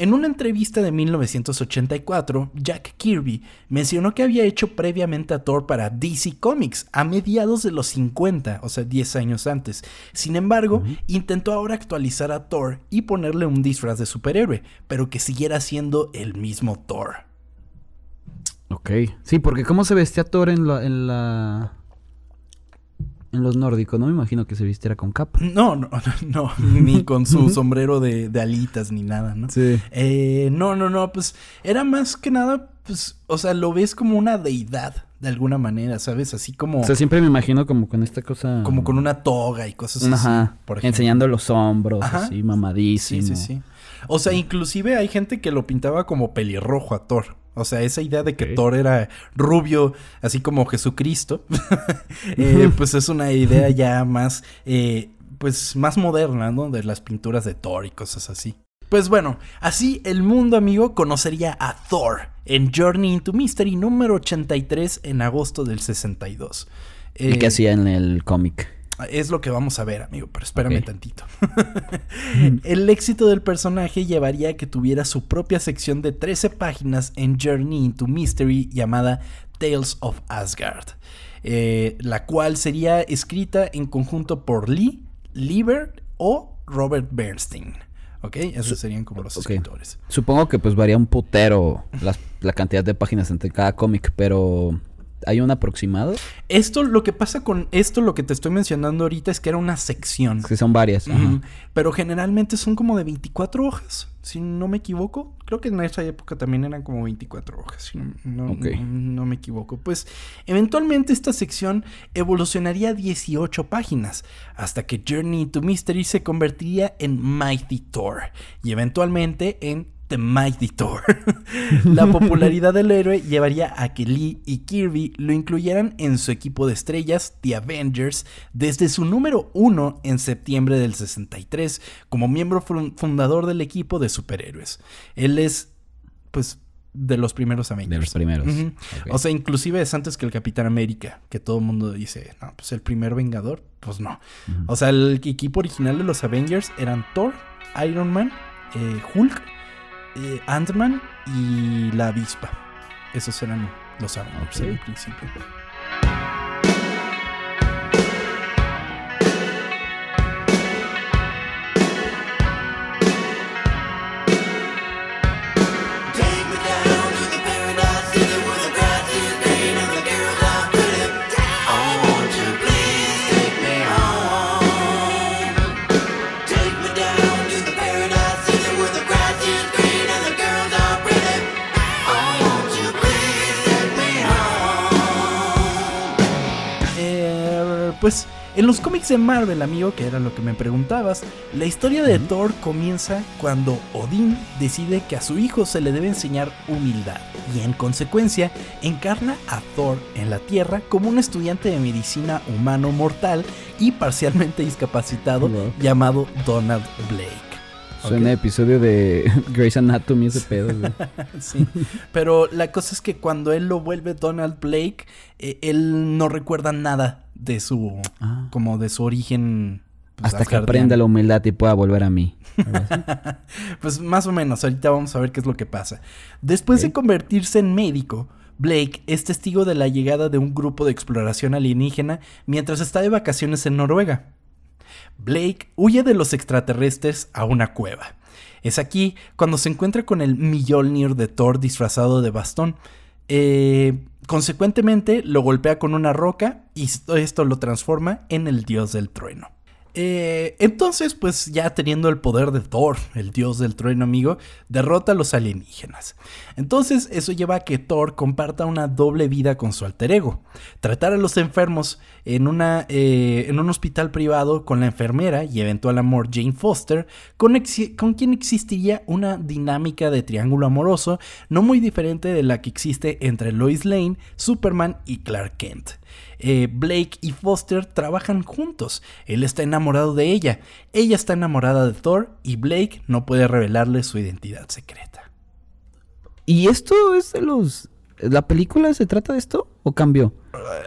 En una entrevista de 1984, Jack Kirby mencionó que había hecho previamente a Thor para DC Comics a mediados de los 50, o sea, 10 años antes. Sin embargo, intentó ahora actualizar a Thor y ponerle un disfraz de superhéroe, pero que siguiera siendo el mismo Thor. Ok. Sí, porque ¿cómo se vestía Thor en la... En, la... en los nórdicos? No me imagino que se vistiera con capa. No, no, <laughs> no, no, ni con su sombrero de, de alitas ni nada, ¿no? Sí. Eh, no, no, no, pues era más que nada, pues, o sea, lo ves como una deidad de alguna manera, ¿sabes? Así como, O sea, siempre me imagino como con esta cosa... como con una toga y cosas así. Ajá. por ejemplo. Enseñando los hombros, Ajá. así, Sí, mamadísimo. sí, sí. O sea, inclusive hay gente que lo pintaba como pelirrojo a Thor. O sea, esa idea de que. Thor era rubio, así como Jesucristo, <laughs> eh, pues es una idea ya más, eh, pues más moderna, ¿no? De las pinturas de Thor y cosas así. Pues bueno, así el mundo amigo conocería a Thor en Journey into Mystery número 83 en agosto del 62. ¿Y Eh, qué hacía en el cómic? Es lo que vamos a ver, amigo, pero espérame Ok. tantito. <laughs> El éxito del personaje llevaría a que tuviera su propia sección de 13 páginas en Journey into Mystery llamada Tales of Asgard, eh, la cual sería escrita en conjunto por Lee, Lieber o Robert Bernstein. ¿Ok? Esos serían como los escritores. Supongo que pues varía un putero las- la cantidad de páginas entre cada cómic, pero ¿hay un aproximado? Esto, lo que pasa con esto, lo que te estoy mencionando ahorita es que era una sección. Que son varias. Pero generalmente son como de 24 hojas, si no me equivoco. Creo que en esa época también eran como 24 hojas, si no, no- Ok. no- no me equivoco. Pues eventualmente esta sección evolucionaría a 18 páginas, hasta que Journey to Mystery se convertiría en Mighty Thor y eventualmente en The Mighty Thor. La popularidad del héroe llevaría a que Lee y Kirby lo incluyeran en su equipo de estrellas, The Avengers, desde su número uno en septiembre del 63, como miembro fun- fundador del equipo de superhéroes. Él es, pues, de los primeros Avengers. De los primeros. O sea, inclusive es antes que el Capitán América, que todo el mundo dice, no, pues el primer Vengador, pues no. O sea, el equipo original de los Avengers eran Thor, Iron Man, eh, Hulk, eh, Ant-Man y la avispa. Esos eran los Avengers Ok. en principio. Pues En los cómics de Marvel, amigo, que era lo que me preguntabas, la historia de Thor comienza cuando Odín decide que a su hijo se le debe enseñar humildad y en consecuencia encarna a Thor en la Tierra como un estudiante de medicina humano mortal y parcialmente discapacitado Wow. llamado Donald Blake. Suena episodio de <laughs> Grey's Anatomy ese pedo, güey. <laughs> Sí, pero la cosa es que cuando él lo vuelve Donald Blake, eh, él no recuerda nada de su, Ah. como de su origen. pues, Hasta que aprenda la humildad y pueda volver a mí. <laughs> Pues más o menos, ahorita vamos a ver qué es lo que pasa. Después de convertirse en médico, Blake es testigo de la llegada de un grupo de exploración alienígena mientras está de vacaciones en Noruega. Blake huye de los extraterrestres a una cueva. Es aquí cuando se encuentra con el Mjolnir de Thor disfrazado de bastón. Eh, consecuentemente lo golpea con una roca y esto lo transforma en el dios del trueno. Eh, entonces, pues ya teniendo el poder de Thor, el dios del trueno amigo, derrota a los alienígenas. Entonces eso lleva a que Thor comparta una doble vida con su alter ego. Tratar a los enfermos en, una, eh, en un hospital privado con la enfermera y eventual amor Jane Foster, con, quien existiría una dinámica de triángulo amoroso no muy diferente de la que existe entre Lois Lane, Superman y Clark Kent. Eh, Blake y Foster trabajan juntos. Él está enamorado de ella. Ella está enamorada de Thor y Blake no puede revelarle su identidad secreta. ¿Y esto es de los... ¿La película se trata de esto o cambió?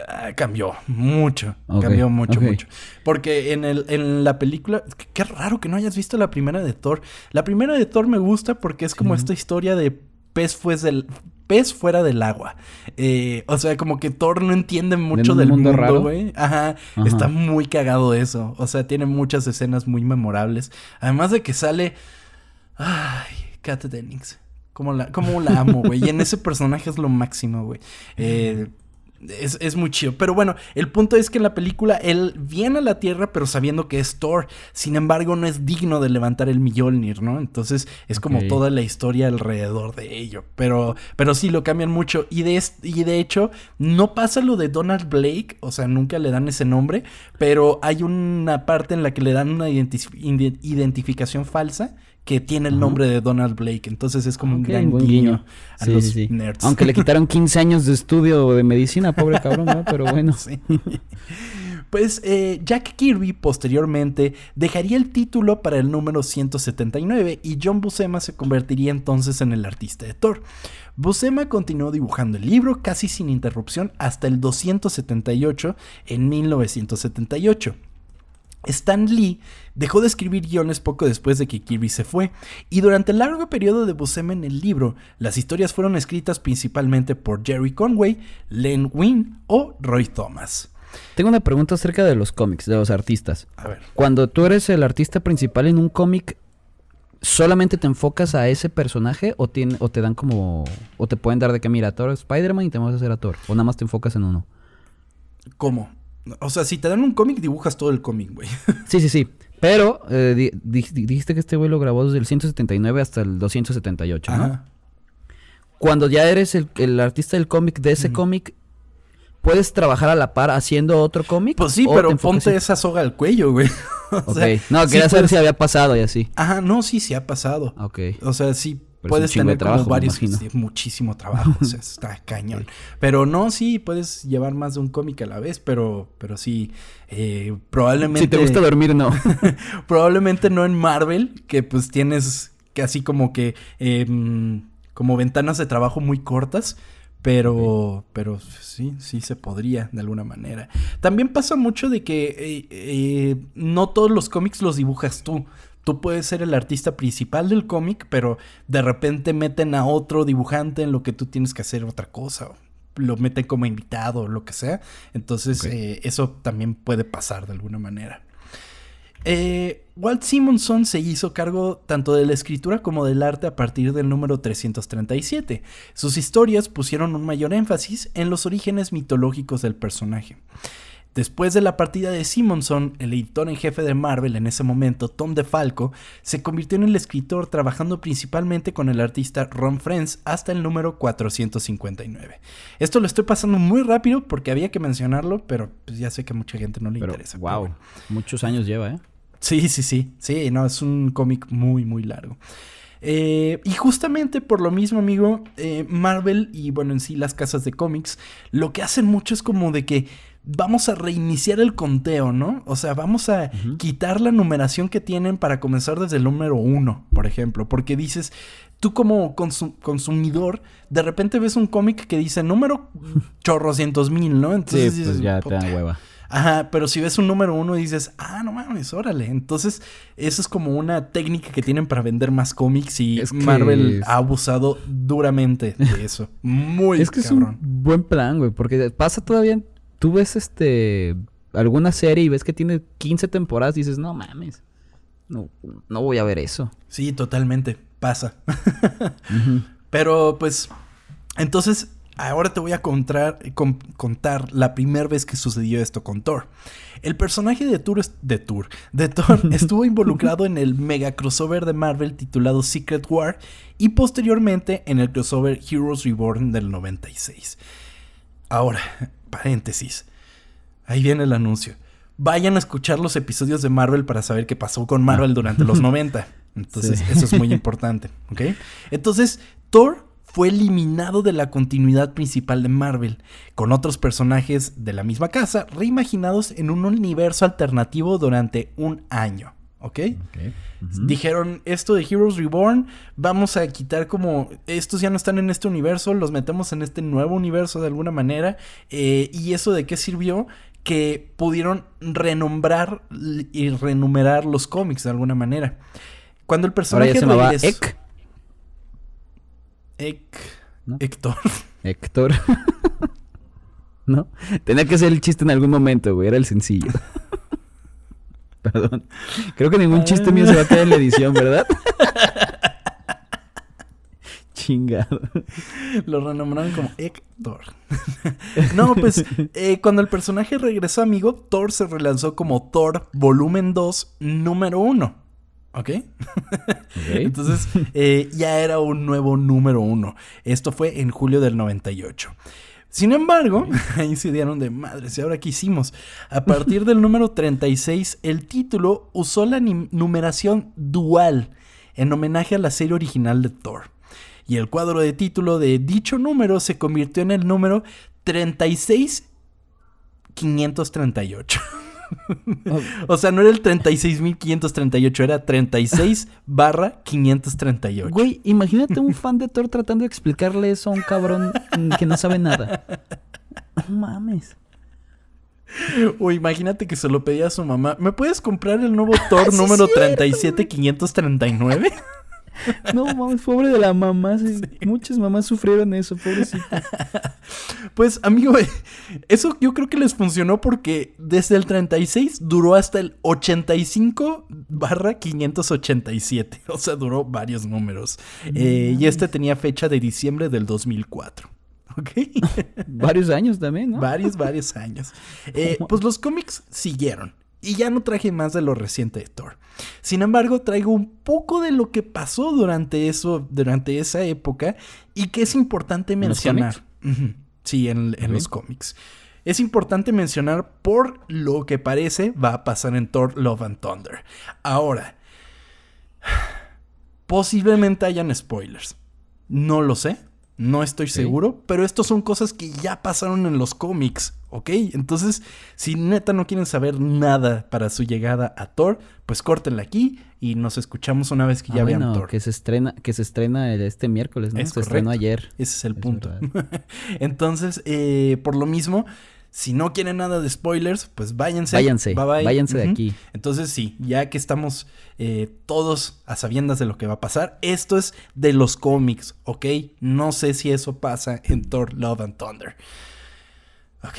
Ah, cambió mucho. Cambió mucho, mucho. Porque en, el, en la película. Qué, raro que no hayas visto la primera de Thor. La primera de Thor me gusta porque es como esta historia de pez, fues del, pez fuera del agua. Eh, o sea, como que Thor no entiende mucho del mundo güey. Ajá, Ajá. Está muy cagado eso. O sea, tiene muchas escenas muy memorables. Además de que sale. Ay, Kat Dennings. Como la, como la amo, güey. Y en ese personaje es lo máximo, güey. <laughs> Eh, es, es muy chido. Pero bueno, el punto es que en la película él viene a la Tierra, pero sabiendo que es Thor. Sin embargo, no es digno de levantar el Mjolnir, ¿no? Entonces es como toda la historia alrededor de ello. Pero, pero sí lo cambian mucho. Y de, y de hecho, no pasa lo de Donald Blake. O sea, nunca le dan ese nombre. Pero hay una parte en la que le dan una identif- ide- identificación falsa que tiene el nombre de Donald Blake. Entonces es como Ok, un gran guiño, guiño. a Sí, los sí. nerds. Aunque le quitaron <laughs> 15 años de estudio de medicina, pobre cabrón, ¿no? Pero <laughs> bueno. Sí. Pues eh, Jack Kirby posteriormente dejaría el título para el número 179 y John Buscema se convertiría entonces en el artista de Thor. Buscema continuó dibujando el libro casi sin interrupción hasta el 278 en 1978. Stan Lee dejó de escribir guiones poco después de que Kirby se fue, y durante el largo periodo de Buscema en el libro, las historias fueron escritas principalmente por Jerry Conway, Len Wein o Roy Thomas. Tengo una pregunta acerca de los cómics, de los artistas. A ver. Cuando tú eres el artista principal en un cómic, ¿solamente te enfocas a ese personaje o, tiene, o te dan como... o te pueden dar de que mira, Thor es Spider-Man y te vas a hacer a Thor? ¿O nada más te enfocas en uno? ¿Cómo? O sea, si te dan un cómic, dibujas todo el cómic, güey. <laughs> Sí, sí, sí. Pero eh, di- di- di- dijiste que este güey lo grabó desde el 179 hasta el 278, ¿no? Ajá. Cuando ya eres el, el artista del cómic, de ese cómic, ¿puedes trabajar a la par haciendo otro cómic? Pues sí, ¿O te pero ponte en- esa soga al cuello, güey. <laughs> O Ok. sea, no, sí quería saber si había pasado y así. Ajá, no, sí, sí ha pasado. Ok. O sea, sí puedes tener trabajo, como varios muchísimo trabajo, o sea, está <laughs> cañón. Pero no, sí puedes llevar más de un cómic a la vez, pero pero sí eh, probablemente Si te gusta dormir, no. <laughs> probablemente no en Marvel, que pues tienes casi como que em, como ventanas de trabajo muy cortas. Pero, pero sí, sí se podría de alguna manera. También pasa mucho de que eh, eh, no todos los cómics los dibujas tú. Tú puedes ser el artista principal del cómic, pero de repente meten a otro dibujante en lo que tú tienes que hacer otra cosa. o Lo meten como invitado o lo que sea. Entonces, eh, eso también puede pasar de alguna manera. Eh, Walt Simonson se hizo cargo tanto de la escritura como del arte a partir del número 337. Sus historias pusieron un mayor énfasis en los orígenes mitológicos del personaje. Después de la partida de Simonson, el editor en jefe de Marvel en ese momento, Tom DeFalco, se convirtió en el escritor trabajando principalmente con el artista Ron Friends hasta el número 459. Esto lo estoy pasando muy rápido porque había que mencionarlo, pero pues ya sé que a mucha gente no le Pero, interesa. wow, bueno. muchos años lleva, ¿eh? Sí, sí, sí. Sí, no, es un cómic muy, muy largo. Eh, y justamente por lo mismo, amigo, eh, Marvel y bueno, en sí las casas de cómics, lo que hacen mucho es como de que vamos a reiniciar el conteo, ¿no? O sea, vamos a quitar la numeración que tienen para comenzar desde el número uno, por ejemplo, porque dices, tú como consu- consumidor, de repente ves un cómic que dice número <laughs> chorrocientos mil, ¿no? Sí, Entonces pues dices, ya te dan hueva. Ajá, pero si ves un número uno dices, ah, no mames, órale. Entonces, eso es como una técnica que tienen para vender más cómics y Es que Marvel es- ha abusado duramente de eso. Muy es que cabrón. es un buen plan, güey, porque pasa todavía, tú ves este alguna serie y ves que tiene 15 temporadas y dices, no mames, no, no voy a ver eso. Sí, totalmente. Pasa. <laughs> Pero pues, entonces, ahora te voy a contar, con- contar la primera vez que sucedió esto con Thor. El personaje de Thor, es- de Thor, de Thor <laughs> estuvo involucrado en el mega crossover de Marvel titulado Secret War y posteriormente en el crossover Heroes Reborn del 96. Ahora, paréntesis. Ahí viene el anuncio. Vayan a escuchar los episodios de Marvel para saber qué pasó con Marvel durante los <laughs> 90. Entonces, Sí. eso es muy importante, ¿ok? Entonces, Thor fue eliminado de la continuidad principal de Marvel, con otros personajes de la misma casa reimaginados en un universo alternativo durante un año, ¿ok? Ujú. Dijeron esto de Heroes Reborn, vamos a quitar como estos ya no están en este universo, los metemos en este nuevo universo de alguna manera. eh, ¿Y eso de qué sirvió? Que pudieron renombrar y renumerar los cómics de alguna manera. Cuando el Ahora personaje ya se Ek, Ek- ¿no? Héctor. Héctor. <laughs> <laughs> ¿No? Tenía que ser el chiste en algún momento, güey. Era el sencillo. <laughs> <laughs> Perdón. Creo que ningún chiste mío se va a quedar en la edición, ¿verdad? <laughs> Chingado. Lo renombraron como Héctor. <laughs> no, pues eh, cuando el personaje regresó, amigo, Thor se relanzó como Thor Volumen 2, número 1. ¿Ok? Entonces eh, ya era un nuevo número 1. Esto fue en julio del 98. Sin embargo, <laughs> ahí se dieron de madres. ¿Y ahora qué hicimos? A partir del número 36, el título usó la numeración dual en homenaje a la serie original de Thor. Y el cuadro de título de dicho número se convirtió en el número 36538. O sea, no era el 36538, era 36 barra 538. Güey, imagínate un fan de Thor tratando de explicarle eso a un cabrón que no sabe nada. No mames. O imagínate que se lo pedía a su mamá. ¿Me puedes comprar el nuevo Thor número 37539? No mames, pobre de la mamá. sí. Muchas mamás sufrieron eso, pobrecita. <laughs> Pues, amigo, <laughs> eso yo creo que les funcionó porque desde el 36 duró hasta el 85 barra 587. O sea, duró varios números. Eh, y este tenía fecha de diciembre del 2004. <laughs> ¿Ok? Varios años también, ¿no? varios, varios años. Eh, pues los cómics siguieron. Y ya no traje más de lo reciente de Thor. Sin embargo, traigo un poco de lo que pasó durante eso, durante esa época, y que es importante ¿En los mencionar. Ujú. Sí, en, en los cómics. Es importante mencionar por lo que parece va a pasar en Thor Love and Thunder. Ahora, <sighs> posiblemente hayan spoilers. No lo sé. No estoy seguro, pero estos son cosas que ya pasaron en los cómics, ¿ok? Entonces, si neta no quieren saber nada para su llegada a Thor, pues córtenla aquí y nos escuchamos una vez que Ah, ya vean bueno, Thor. que se estrena, que se estrena este miércoles, ¿no? Es se estrenó correcto. ayer. Ese es el Es punto. <laughs> Entonces, eh, por lo mismo, si no quieren nada de spoilers, pues váyanse. Váyanse, Bye bye. váyanse de aquí. Entonces, sí, ya que estamos eh, todos a sabiendas de lo que va a pasar, esto es de los cómics, ¿ok? No sé si eso pasa en Thor Love and Thunder. Ok.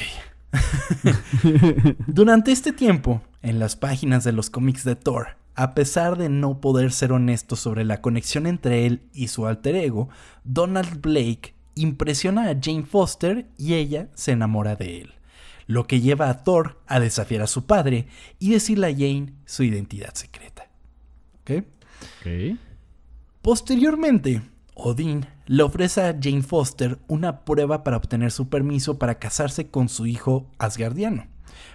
<laughs> Durante este tiempo, en las páginas de los cómics de Thor, a pesar de no poder ser honesto sobre la conexión entre él y su alter ego, Donald Blake impresiona a Jane Foster y ella se enamora de él. Lo que lleva a Thor a desafiar a su padre y decirle a Jane su identidad secreta. ¿Ok? Ok. Posteriormente, Odín le ofrece a Jane Foster una prueba para obtener su permiso para casarse con su hijo asgardiano,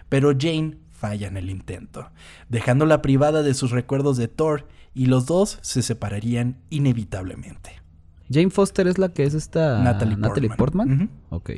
pero Jane falla en el intento, dejándola privada de sus recuerdos de Thor y los dos se separarían inevitablemente. Jane Foster es la que es esta Natalie Portman. Portman. Ok.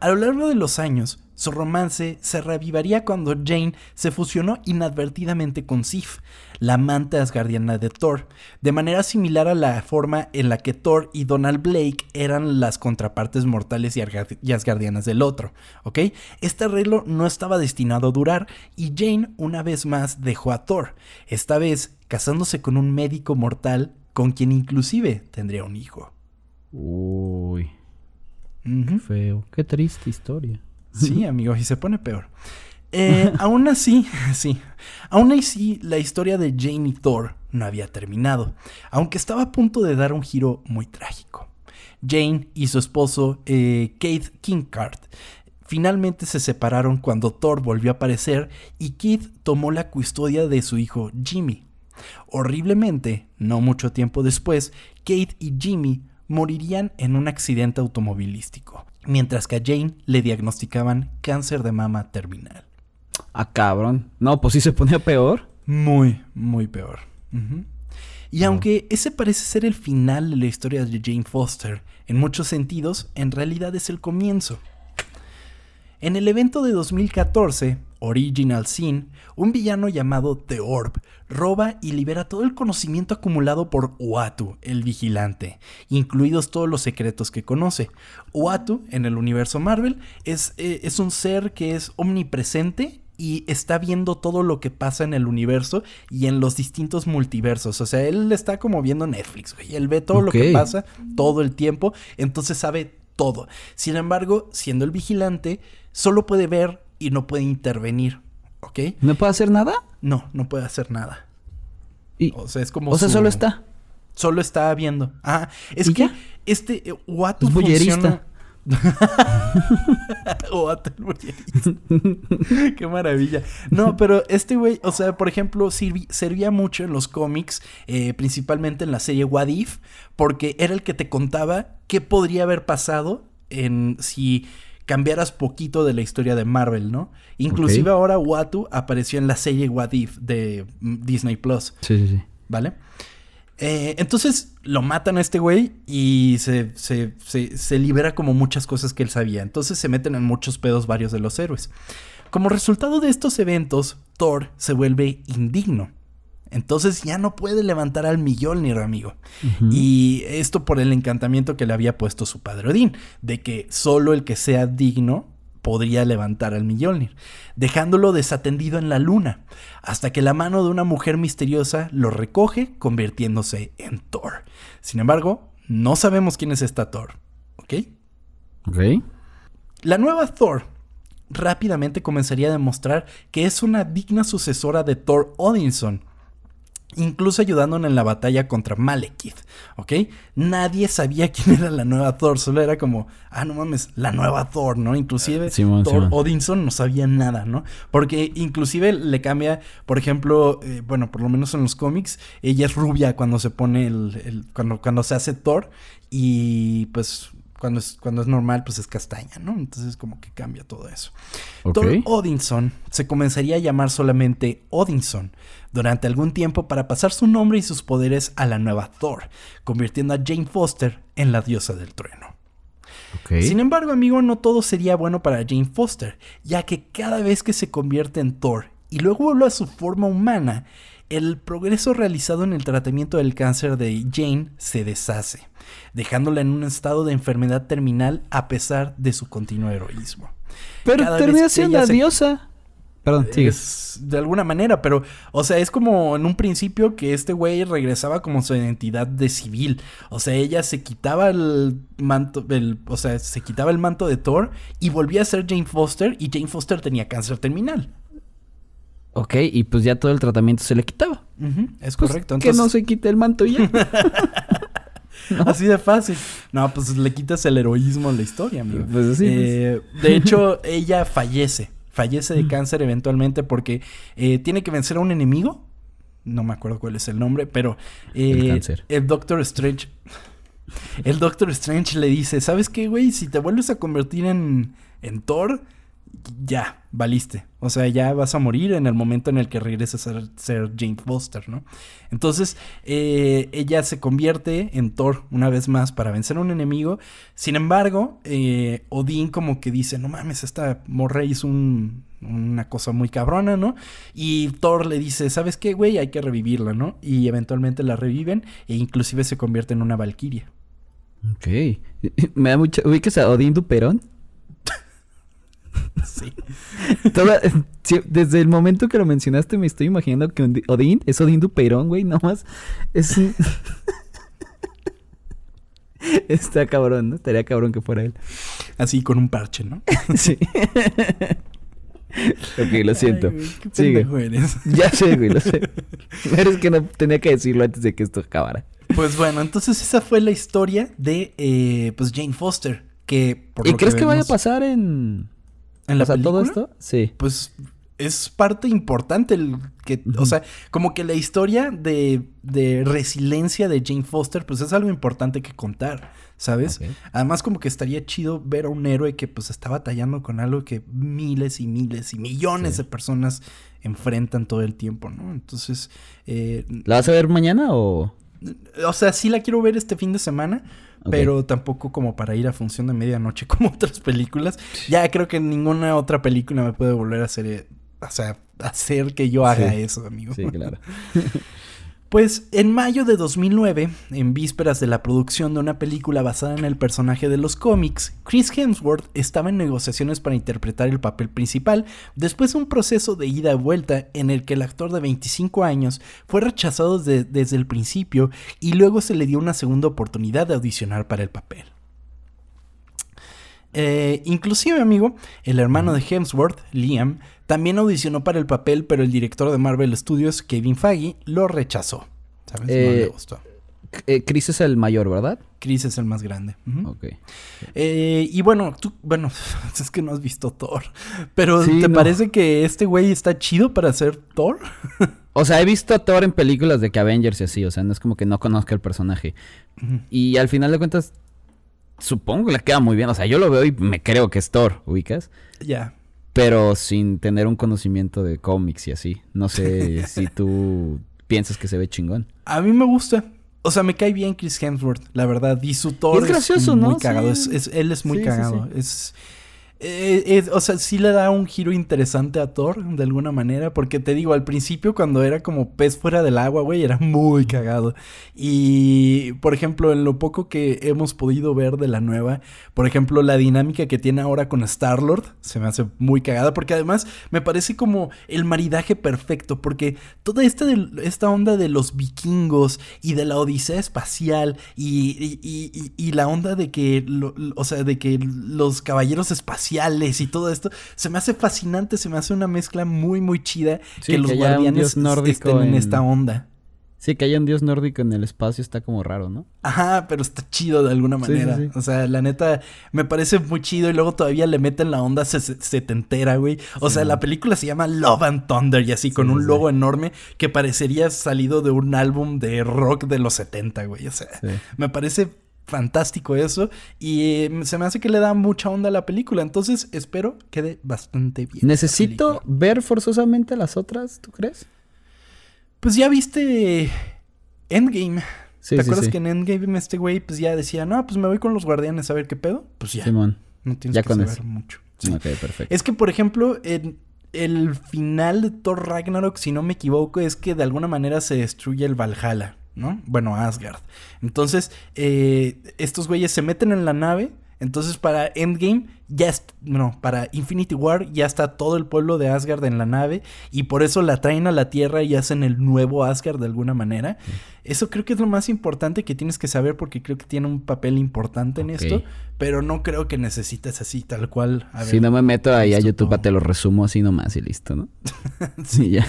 A lo largo de los años, su romance se reavivaría cuando Jane se fusionó inadvertidamente con Sif, la amante asgardiana de Thor, de manera similar a la forma en la que Thor y Donald Blake eran las contrapartes mortales y, asgardianas del otro, ¿ok? Este arreglo no estaba destinado a durar y Jane una vez más dejó a Thor, esta vez casándose con un médico mortal con quien inclusive tendría un hijo. Uy, Qué feo. Qué triste historia. Sí, amigo, y se pone peor. Eh, <laughs> aún así, <laughs> sí, aún así, la historia de Jane y Thor no había terminado, aunque estaba a punto de dar un giro muy trágico. Jane y su esposo, eh, Keith Kinkard, finalmente se separaron cuando Thor volvió a aparecer y Keith tomó la custodia de su hijo Jimmy. Horriblemente, no mucho tiempo después, Kate y Jimmy morirían en un accidente automovilístico, mientras que a Jane le diagnosticaban cáncer de mama terminal. Ah, cabrón. No, pues sí se ponía peor. Muy, muy peor. Y aunque ese parece ser el final de la historia de Jane Foster, en muchos sentidos, en realidad es el comienzo. En el evento de 2014, Original Sin, un villano llamado The Orb roba y libera todo el conocimiento acumulado por Uatu, el vigilante, incluidos todos los secretos que conoce. Uatu, en el universo Marvel, es, eh, es un ser que es omnipresente y está viendo todo lo que pasa en el universo y en los distintos multiversos. O sea, él está como viendo Netflix, güey. Él ve todo lo que pasa todo el tiempo, entonces sabe todo. Sin embargo, siendo el vigilante, solo puede ver y no puede intervenir. ¿Ok? ¿No puede hacer nada? No, no puede hacer nada. Y, O sea, es como. o sea, su- solo está. Solo está viendo. Ah, es ¿Y que ya? este eh, Uatu Es funciona- <laughs> el. <laughs> Qué maravilla. No, pero este güey, o sea, por ejemplo, sirvi- servía mucho en los cómics, eh, principalmente en la serie What If, porque era el que te contaba qué podría haber pasado en si cambiaras poquito de la historia de Marvel, ¿no? Inclusive ahora Watu apareció en la serie What If de mm, Disney Plus. Sí, sí, sí. ¿Vale? Eh, entonces lo matan a este güey y se, se- se- se libera como muchas cosas que él sabía. Entonces se meten en muchos pedos varios de los héroes. Como resultado de estos eventos, Thor se vuelve indigno. Entonces ya no puede levantar al Mjolnir, amigo. Y esto por el encantamiento que le había puesto su padre Odín, de que solo el que sea digno podría levantar al Mjolnir, dejándolo desatendido en la luna, hasta que la mano de una mujer misteriosa lo recoge, convirtiéndose en Thor. Sin embargo, no sabemos quién es esta Thor, ¿ok? Ok. La nueva Thor rápidamente comenzaría a demostrar que es una digna sucesora de Thor Odinson, incluso ayudándonos en la batalla contra Malekith, ¿ok? Nadie sabía <laughs> quién era la nueva Thor, solo era como, ah, no mames, la nueva Thor, ¿no? Inclusive Simón, Thor Simón. Odinson no sabía nada, ¿no? Porque inclusive le cambia, por ejemplo, eh, bueno, por lo menos en los cómics, ella es rubia cuando se pone el, el- cuando, cuando se hace Thor y pues cuando es, cuando es normal, pues es castaña, ¿no? Entonces como que cambia todo eso. Thor Odinson se comenzaría a llamar solamente Odinson durante algún tiempo para pasar su nombre y sus poderes a la nueva Thor, convirtiendo a Jane Foster en la diosa del trueno. Sin embargo, amigo, no todo sería bueno para Jane Foster, ya que cada vez que se convierte en Thor y luego vuelve a su forma humana, el progreso realizado en el tratamiento del cáncer de Jane se deshace, dejándola en un estado de enfermedad terminal a pesar de su continuo heroísmo. Pero cada termina siendo la se- diosa. Perdón, sigue. Es de alguna manera, pero, o sea, es como en un principio que este güey regresaba como su identidad de civil. O sea, ella se quitaba el manto, el, o sea, se quitaba el manto de Thor y volvía a ser Jane Foster y Jane Foster tenía cáncer terminal. Ok, y pues ya todo el tratamiento se le quitaba. Es Pues correcto. que Entonces, no se quite el manto ya. <laughs> <laughs> Así de fácil. No, pues le quitas el heroísmo a la historia, amigo. Pues sí, Eh, de hecho, ella fallece. Fallece de cáncer eventualmente porque eh, tiene que vencer a un enemigo. No me acuerdo cuál es el nombre, pero eh, El cáncer. el Doctor Strange. El Doctor Strange le dice: ¿Sabes qué, güey? Si te vuelves a convertir en, en Thor, ya, valiste. O sea, ya vas a morir en el momento en el que regreses a ser, ser Jane Foster, ¿no? Entonces, eh, ella se convierte en Thor una vez más para vencer a un enemigo. Sin embargo, eh, Odín como que dice, no mames, esta morra hizo un- una cosa muy cabrona, ¿no? Y Thor le dice, ¿sabes qué, güey? Hay que revivirla, ¿no? Y eventualmente la reviven e inclusive se convierte en una valquiria. Ok. <laughs> Me da mucha... ¿Ubicas a Odín Duperón? Sí. Toda- sí, desde el momento que lo mencionaste me estoy imaginando que Odín es Odín Duperón, güey, nomás es un... <laughs> Está cabrón, ¿no? Estaría cabrón que fuera él. Así con un parche, ¿no? <laughs> Sí. ok, lo siento. Ay, güey, qué Sigue. eres. Ya sé, güey, lo sé. Pero es que no tenía que decirlo antes de que esto acabara. Pues bueno, entonces esa fue la historia de eh, pues Jane Foster. Que por ¿Y lo crees que, vaya a vemos pasar en... en la o sea, todo película, esto? Sí. Pues es parte importante el que, o sea, como que la historia de, de resiliencia de Jane Foster, pues es algo importante que contar, ¿sabes? Además, como que estaría chido ver a un héroe que pues está batallando con algo que miles y miles y millones Sí. de personas enfrentan todo el tiempo, ¿no? Entonces, eh, ¿La vas a ver mañana o...? o sea, sí la quiero ver este fin de semana, Pero tampoco como para ir a función de medianoche <laughs> como otras películas. Ya creo que ninguna otra película me puede volver a hacer, eh, o sea, hacer que yo haga Sí. eso, amigo. Sí, claro. <laughs> Pues en mayo de 2009, en vísperas de la producción de una película basada en el personaje de los cómics, Chris Hemsworth estaba en negociaciones para interpretar el papel principal después de un proceso de ida y vuelta en el que el actor de 25 años fue rechazado de- desde el principio y luego se le dio una segunda oportunidad de audicionar para el papel. Eh, inclusive, amigo, el hermano de Hemsworth, Liam, también audicionó para el papel, pero el director de Marvel Studios, Kevin Feige, lo rechazó. ¿Sabes? no Eh, le gustó. Eh, Chris es el mayor, ¿verdad? Chris es el más grande. Ujú. Ok. Eh, y bueno, tú, bueno, <laughs> es que no has visto Thor. Pero Sí, ¿te no. parece que este güey está chido para ser Thor? <laughs> O sea, he visto a Thor en películas de que Avengers y así, o sea, no es como que no conozca el personaje. Y al final de cuentas, supongo que le queda muy bien. O sea, yo lo veo y me creo que es Thor, ¿ubicas? Ya. Pero sin tener un conocimiento de cómics y así. No sé <laughs> si tú piensas que se ve chingón. A mí me gusta. O sea, me cae bien Chris Hemsworth, la verdad. Y su Thor es gracioso, muy ¿no? cagado. Sí. Es, es- él es muy sí, cagado. sí. Es, eh, es- o sea, sí le da un giro interesante a Thor, de alguna manera. Porque te digo, al principio, cuando era como pez fuera del agua, güey, era muy cagado. Y, por ejemplo, en lo poco que hemos podido ver de la nueva, por ejemplo, la dinámica que tiene ahora con Star-Lord, se me hace muy cagada. Porque además me parece como el maridaje perfecto. Porque toda esta, esta onda de los vikingos y de la odisea espacial y, y- y- la onda de que, o sea, de que los caballeros espaciales y todo esto, se me hace fascinante, se me hace una mezcla muy, muy chida Sí, que los que guardianes estén en en- esta onda. Sí, que haya un dios nórdico en el espacio está como raro, ¿no? Ajá, pero está chido de alguna Sí, sí, manera. sí. O sea, la neta, me parece muy chido y luego todavía le meten la onda se- se- setentera, güey. O sea, la película se llama Love and Thunder y así, con un logo enorme que parecería salido de un álbum de rock de los 70, güey. O sea, me parece fantástico eso y eh, se me hace que le da mucha onda a la película. Entonces, espero quede bastante bien. Necesito ver forzosamente las otras, ¿tú crees? Pues ya viste Endgame. Sí, ¿Te sí, acuerdas sí. que en Endgame este güey pues ya decía, no, pues me voy con los guardianes a ver qué pedo? Pues ya. Simón. No tienes Ya que con saber eso. mucho. Ok, perfecto. Es que, por ejemplo, en el final de Thor Ragnarok, si no me equivoco, es que de alguna manera se destruye el Valhalla, ¿no? Bueno, Asgard. Entonces, eh, estos güeyes se meten en la nave. Entonces, para Endgame, ya es, no, para Infinity War ya está todo el pueblo de Asgard en la nave y por eso la traen a la Tierra y hacen el nuevo Asgard de alguna manera. Eso creo que es lo más importante que tienes que saber porque creo que tiene un papel importante en esto, pero no creo que necesites así tal cual. A ver, Si no me meto ahí a YouTube, todo. te lo resumo así nomás y listo, ¿no? <laughs> sí, ya.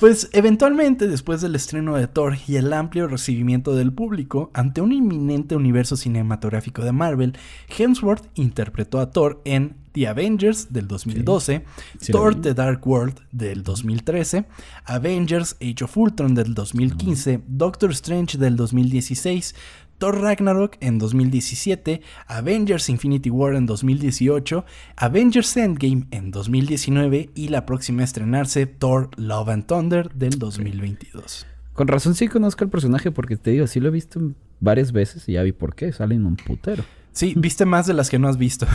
Pues eventualmente, después del estreno de Thor y el amplio recibimiento del público, ante un inminente universo cinematográfico de Marvel, Hemsworth interpretó a Thor en The Avengers del 2012, Sí lo Thor. The Dark World del 2013, Avengers Age of Ultron del 2015, Doctor Strange del 2016, Thor Ragnarok en 2017, Avengers Infinity War en 2018, Avengers Endgame en 2019 y la próxima a estrenarse Thor Love and Thunder del 2022. Con razón sí conozco el personaje porque te digo, sí lo he visto varias veces y ya vi por qué. Salen un putero. Sí, <laughs> viste más de las que no has visto.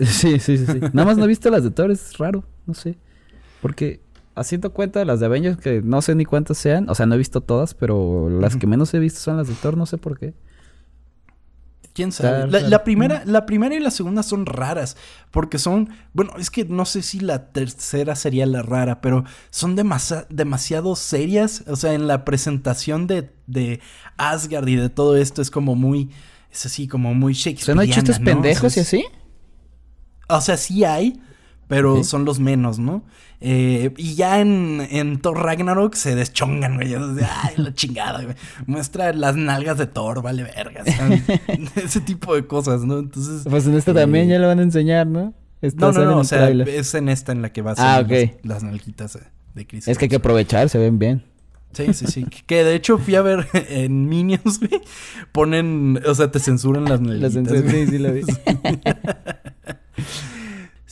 sí, sí, sí, sí. <laughs> Nada más no he visto las de Thor, es raro, no sé. Porque haciendo cuenta de las de Avengers, que no sé ni cuántas sean, o sea, no he visto todas, pero las que menos he visto son las de Thor, no sé por qué. ¿Quién sabe? La, primera, la primera y la segunda son raras. Porque son. Bueno, es que no sé si la tercera sería la rara, pero son demasiado serias. O sea, en la presentación de, de Asgard y de todo esto es como muy. Es así, como muy O sea, Shakespeare. ¿no hay chistes pendejos y así? O sea, sí hay, pero son los menos, ¿no? Eh, y ya en, en Thor Ragnarok se deschongan, güey. Ay, la chingada, güey. Muestra las nalgas de Thor, vale vergas. <laughs> Ese tipo de cosas, ¿no? Entonces. Pues en esta eh, también ya lo van a enseñar, ¿no? Esta No, no, no, o sea, es en esta en la que va a Ah, salir ok. las, las nalguitas de- de Chris. Es que hay que aprovechar, se ven bien. Sí, sí, sí. Que de hecho fui a ver <laughs> en Minions, güey. Ponen, o sea, te censuran las nalguitas. sí, sí lo vi. <laughs>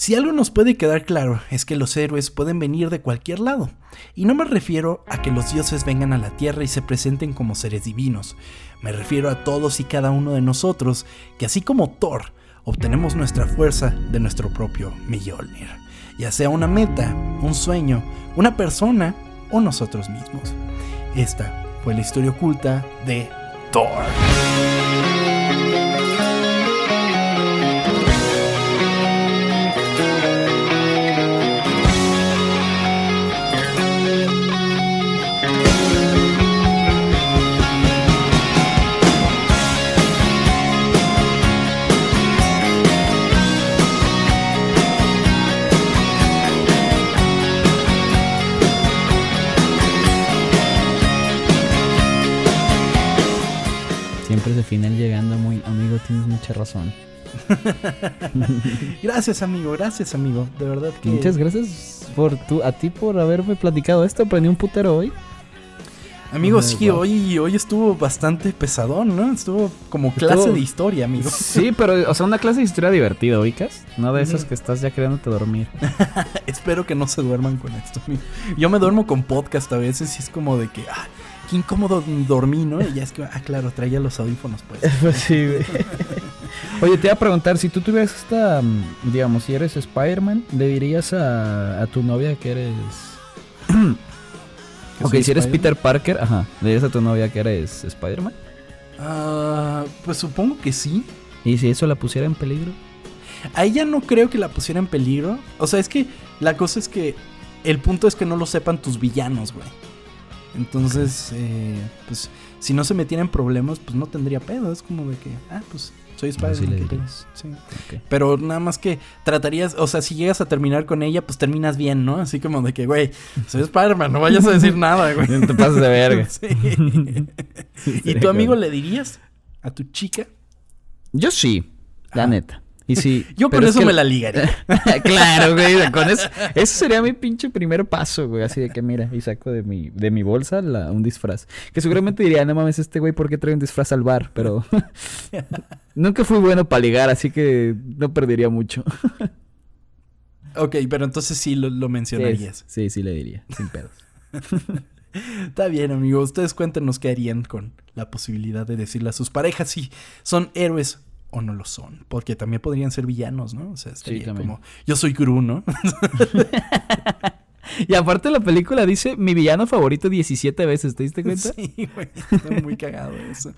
Si algo nos puede quedar claro es que los héroes pueden venir de cualquier lado. Y no me refiero a que los dioses vengan a la tierra y se presenten como seres divinos. Me refiero a todos y cada uno de nosotros que así como Thor, obtenemos nuestra fuerza de nuestro propio Mjolnir. Ya sea una meta, un sueño, una persona o nosotros mismos. Esta fue la historia oculta de Thor. Final llegando muy... Amigo, tienes mucha razón. <laughs> Gracias amigo, gracias amigo. De verdad que... Muchas gracias por tu, a ti por haberme platicado esto. Aprendí un putero hoy. Amigo, Muy sí, hoy, hoy estuvo bastante pesadón, ¿no? Estuvo como clase Estuvo- de historia, amigo. Sí, pero, o sea, una clase de historia divertida, ¿ubicas? No de esas que estás ya queriéndote dormir. <laughs> Espero que no se duerman con esto, amigo. Yo me duermo con podcast a veces y es como de que, ah, qué incómodo dormí, ¿no? Y ya es que, ah, claro, traía los audífonos, pues. <laughs> Pues sí, güey. Oye, te iba a preguntar, si tú tuvieras esta, mm, digamos, si eres Spider-Man, ¿le dirías a, a tu novia que eres... ¿Que <clears throat> ok, si eres? Peter Parker, ajá, ¿le dirías a tu novia que eres Spider-Man? Ah, pues supongo que sí. ¿Y si eso la pusiera en peligro? A ella no creo que la pusiera en peligro. O sea, es que la cosa es que el punto es que no lo sepan tus villanos, güey. Entonces, eh, pues, si no se metiera en problemas, pues no tendría pedo. Es como de que, ah, pues, soy Spider-Man. sí. Pero nada más que tratarías, o sea, si llegas a terminar con ella, pues terminas bien, ¿no? Así como de que, güey, soy Spider-Man, no vayas a decir nada, güey. No <laughs> te pases de verga. <laughs> <laughs> Sí. ¿Y tu amigo le dirías a tu chica? Yo sí, la neta. Y sí, <laughs> Yo con es eso que- me la <laughs> ligaría. claro, güey, con eso. Ese sería mi pinche primer paso, güey. Así de que mira, y saco de mi, de mi bolsa la- un disfraz. Que seguramente diría, no mames, este güey, ¿por qué trae un disfraz al bar? Pero <laughs> nunca fui bueno para ligar, así que no perdería mucho. Ok, pero entonces sí lo, lo mencionarías. Sí, sí, le diría, sin pedos. Está bien, amigo. Ustedes cuéntenos qué harían con la posibilidad de decirle a sus parejas si son héroes o no lo son. Porque también podrían ser villanos, ¿no? O sea, estaría también. como, yo soy Gru, ¿no? <laughs> Y aparte la película dice mi villano favorito 17 veces, ¿te diste <laughs> cuenta? Sí, güey. Está muy cagado eso.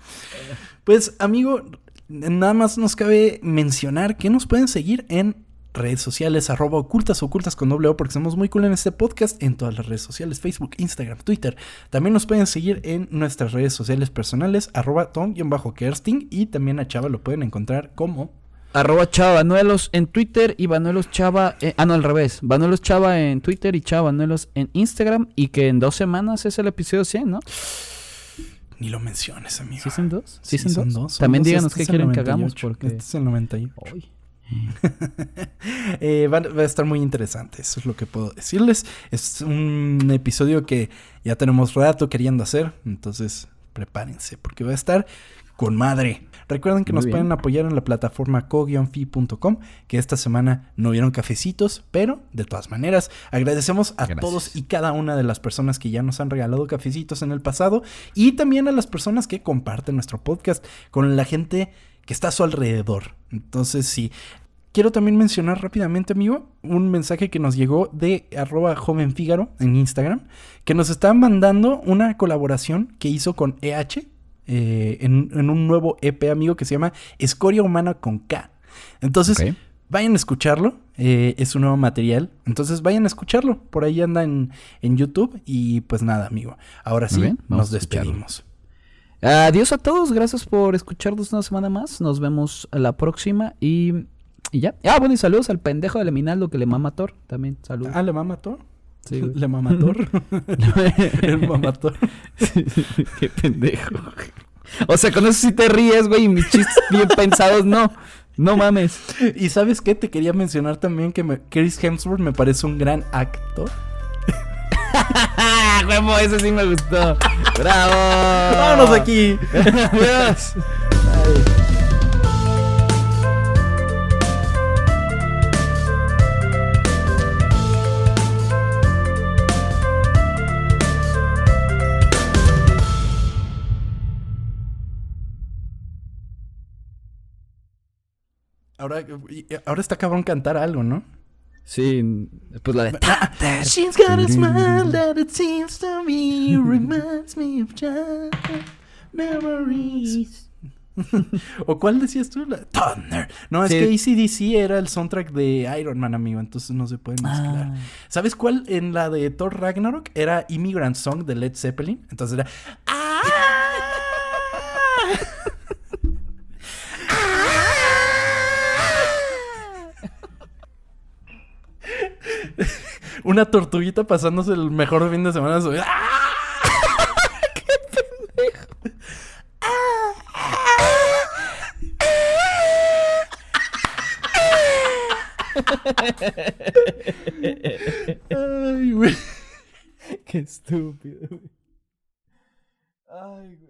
Pues, amigo, nada más nos cabe mencionar que nos pueden seguir en redes sociales, arroba ocultas, ocultas con doble O, porque somos muy cool en este podcast, en todas las redes sociales, Facebook, Instagram, Twitter. También nos pueden seguir en nuestras redes sociales personales, arroba tom-kersting, y también a Chava lo pueden encontrar como... Arroba Chava Banuelos en Twitter y Banuelos Chava. eh, ah, no, al revés. Banuelos Chava en Twitter y Chava Banuelos en Instagram. Y que en dos semanas es el episodio 100, ¿no? Ni lo menciones, amigo. ¿Sí son dos? Sí, ¿Sí, son dos? son También díganos Este qué quieren que 98, hagamos porque... Este es el 98. Ay. <laughs> Eh, va, va a estar muy interesante, eso es lo que puedo decirles. Es un episodio que ya tenemos rato queriendo hacer, entonces prepárense porque va a estar con madre. Recuerden que Muy nos bien. pueden apoyar en la plataforma co-fi.com, que esta semana no vieron cafecitos, pero de todas maneras agradecemos a Gracias. todos y cada una de las personas que ya nos han regalado cafecitos en el pasado y también a las personas que comparten nuestro podcast con la gente que está a su alrededor. Entonces, sí, Quiero también mencionar rápidamente, amigo, un mensaje que nos llegó de arroba joven Fígaro en Instagram, que nos está mandando una colaboración que hizo con EH eh, en, en un nuevo EP, amigo, que se llama Escoria Humana con K. Entonces, vayan a escucharlo, eh, es un nuevo material, entonces vayan a escucharlo, por ahí anda en, en YouTube y pues nada, amigo, ahora sí, bien, nos despedimos. Adiós a todos, gracias por escucharnos una semana más. Nos vemos a la próxima y, y ya. Ah, bueno, y saludos al pendejo de Leminaldo que le mama a Thor. También, saludos. Ah, ¿le mamató? Sí, <laughs> güey. ¿Le mamató? <laughs> El mamató. Qué pendejo. O sea, con eso sí te ríes, güey, y mis chistes bien pensados, no. No mames. Y sabes qué, te quería mencionar también que me- Chris Hemsworth me parece un gran actor. ¡Ah, <laughs> huevo! Eso sí me gustó. ¡Bravo! ¡Vámonos de aquí! Adiós. Ahora, ahora está cabrón cantar algo, ¿no? Sí, pues la de... She's got a smile that it seems to me <laughs> reminds me of memories. <laughs> ¿O cuál decías tú? La- Thunder. No, es que ACDC era el soundtrack de Iron Man, amigo, entonces no se pueden mezclar. Ah. ¿Sabes cuál en la de Thor Ragnarok era Immigrant Song de Led Zeppelin? Entonces era. ¡Ah! <laughs> Una tortuguita pasándose el mejor fin de semana de su vida. ¡Ah! <laughs> Ay, güey. <laughs> Qué estúpido. güey. Ay, güey.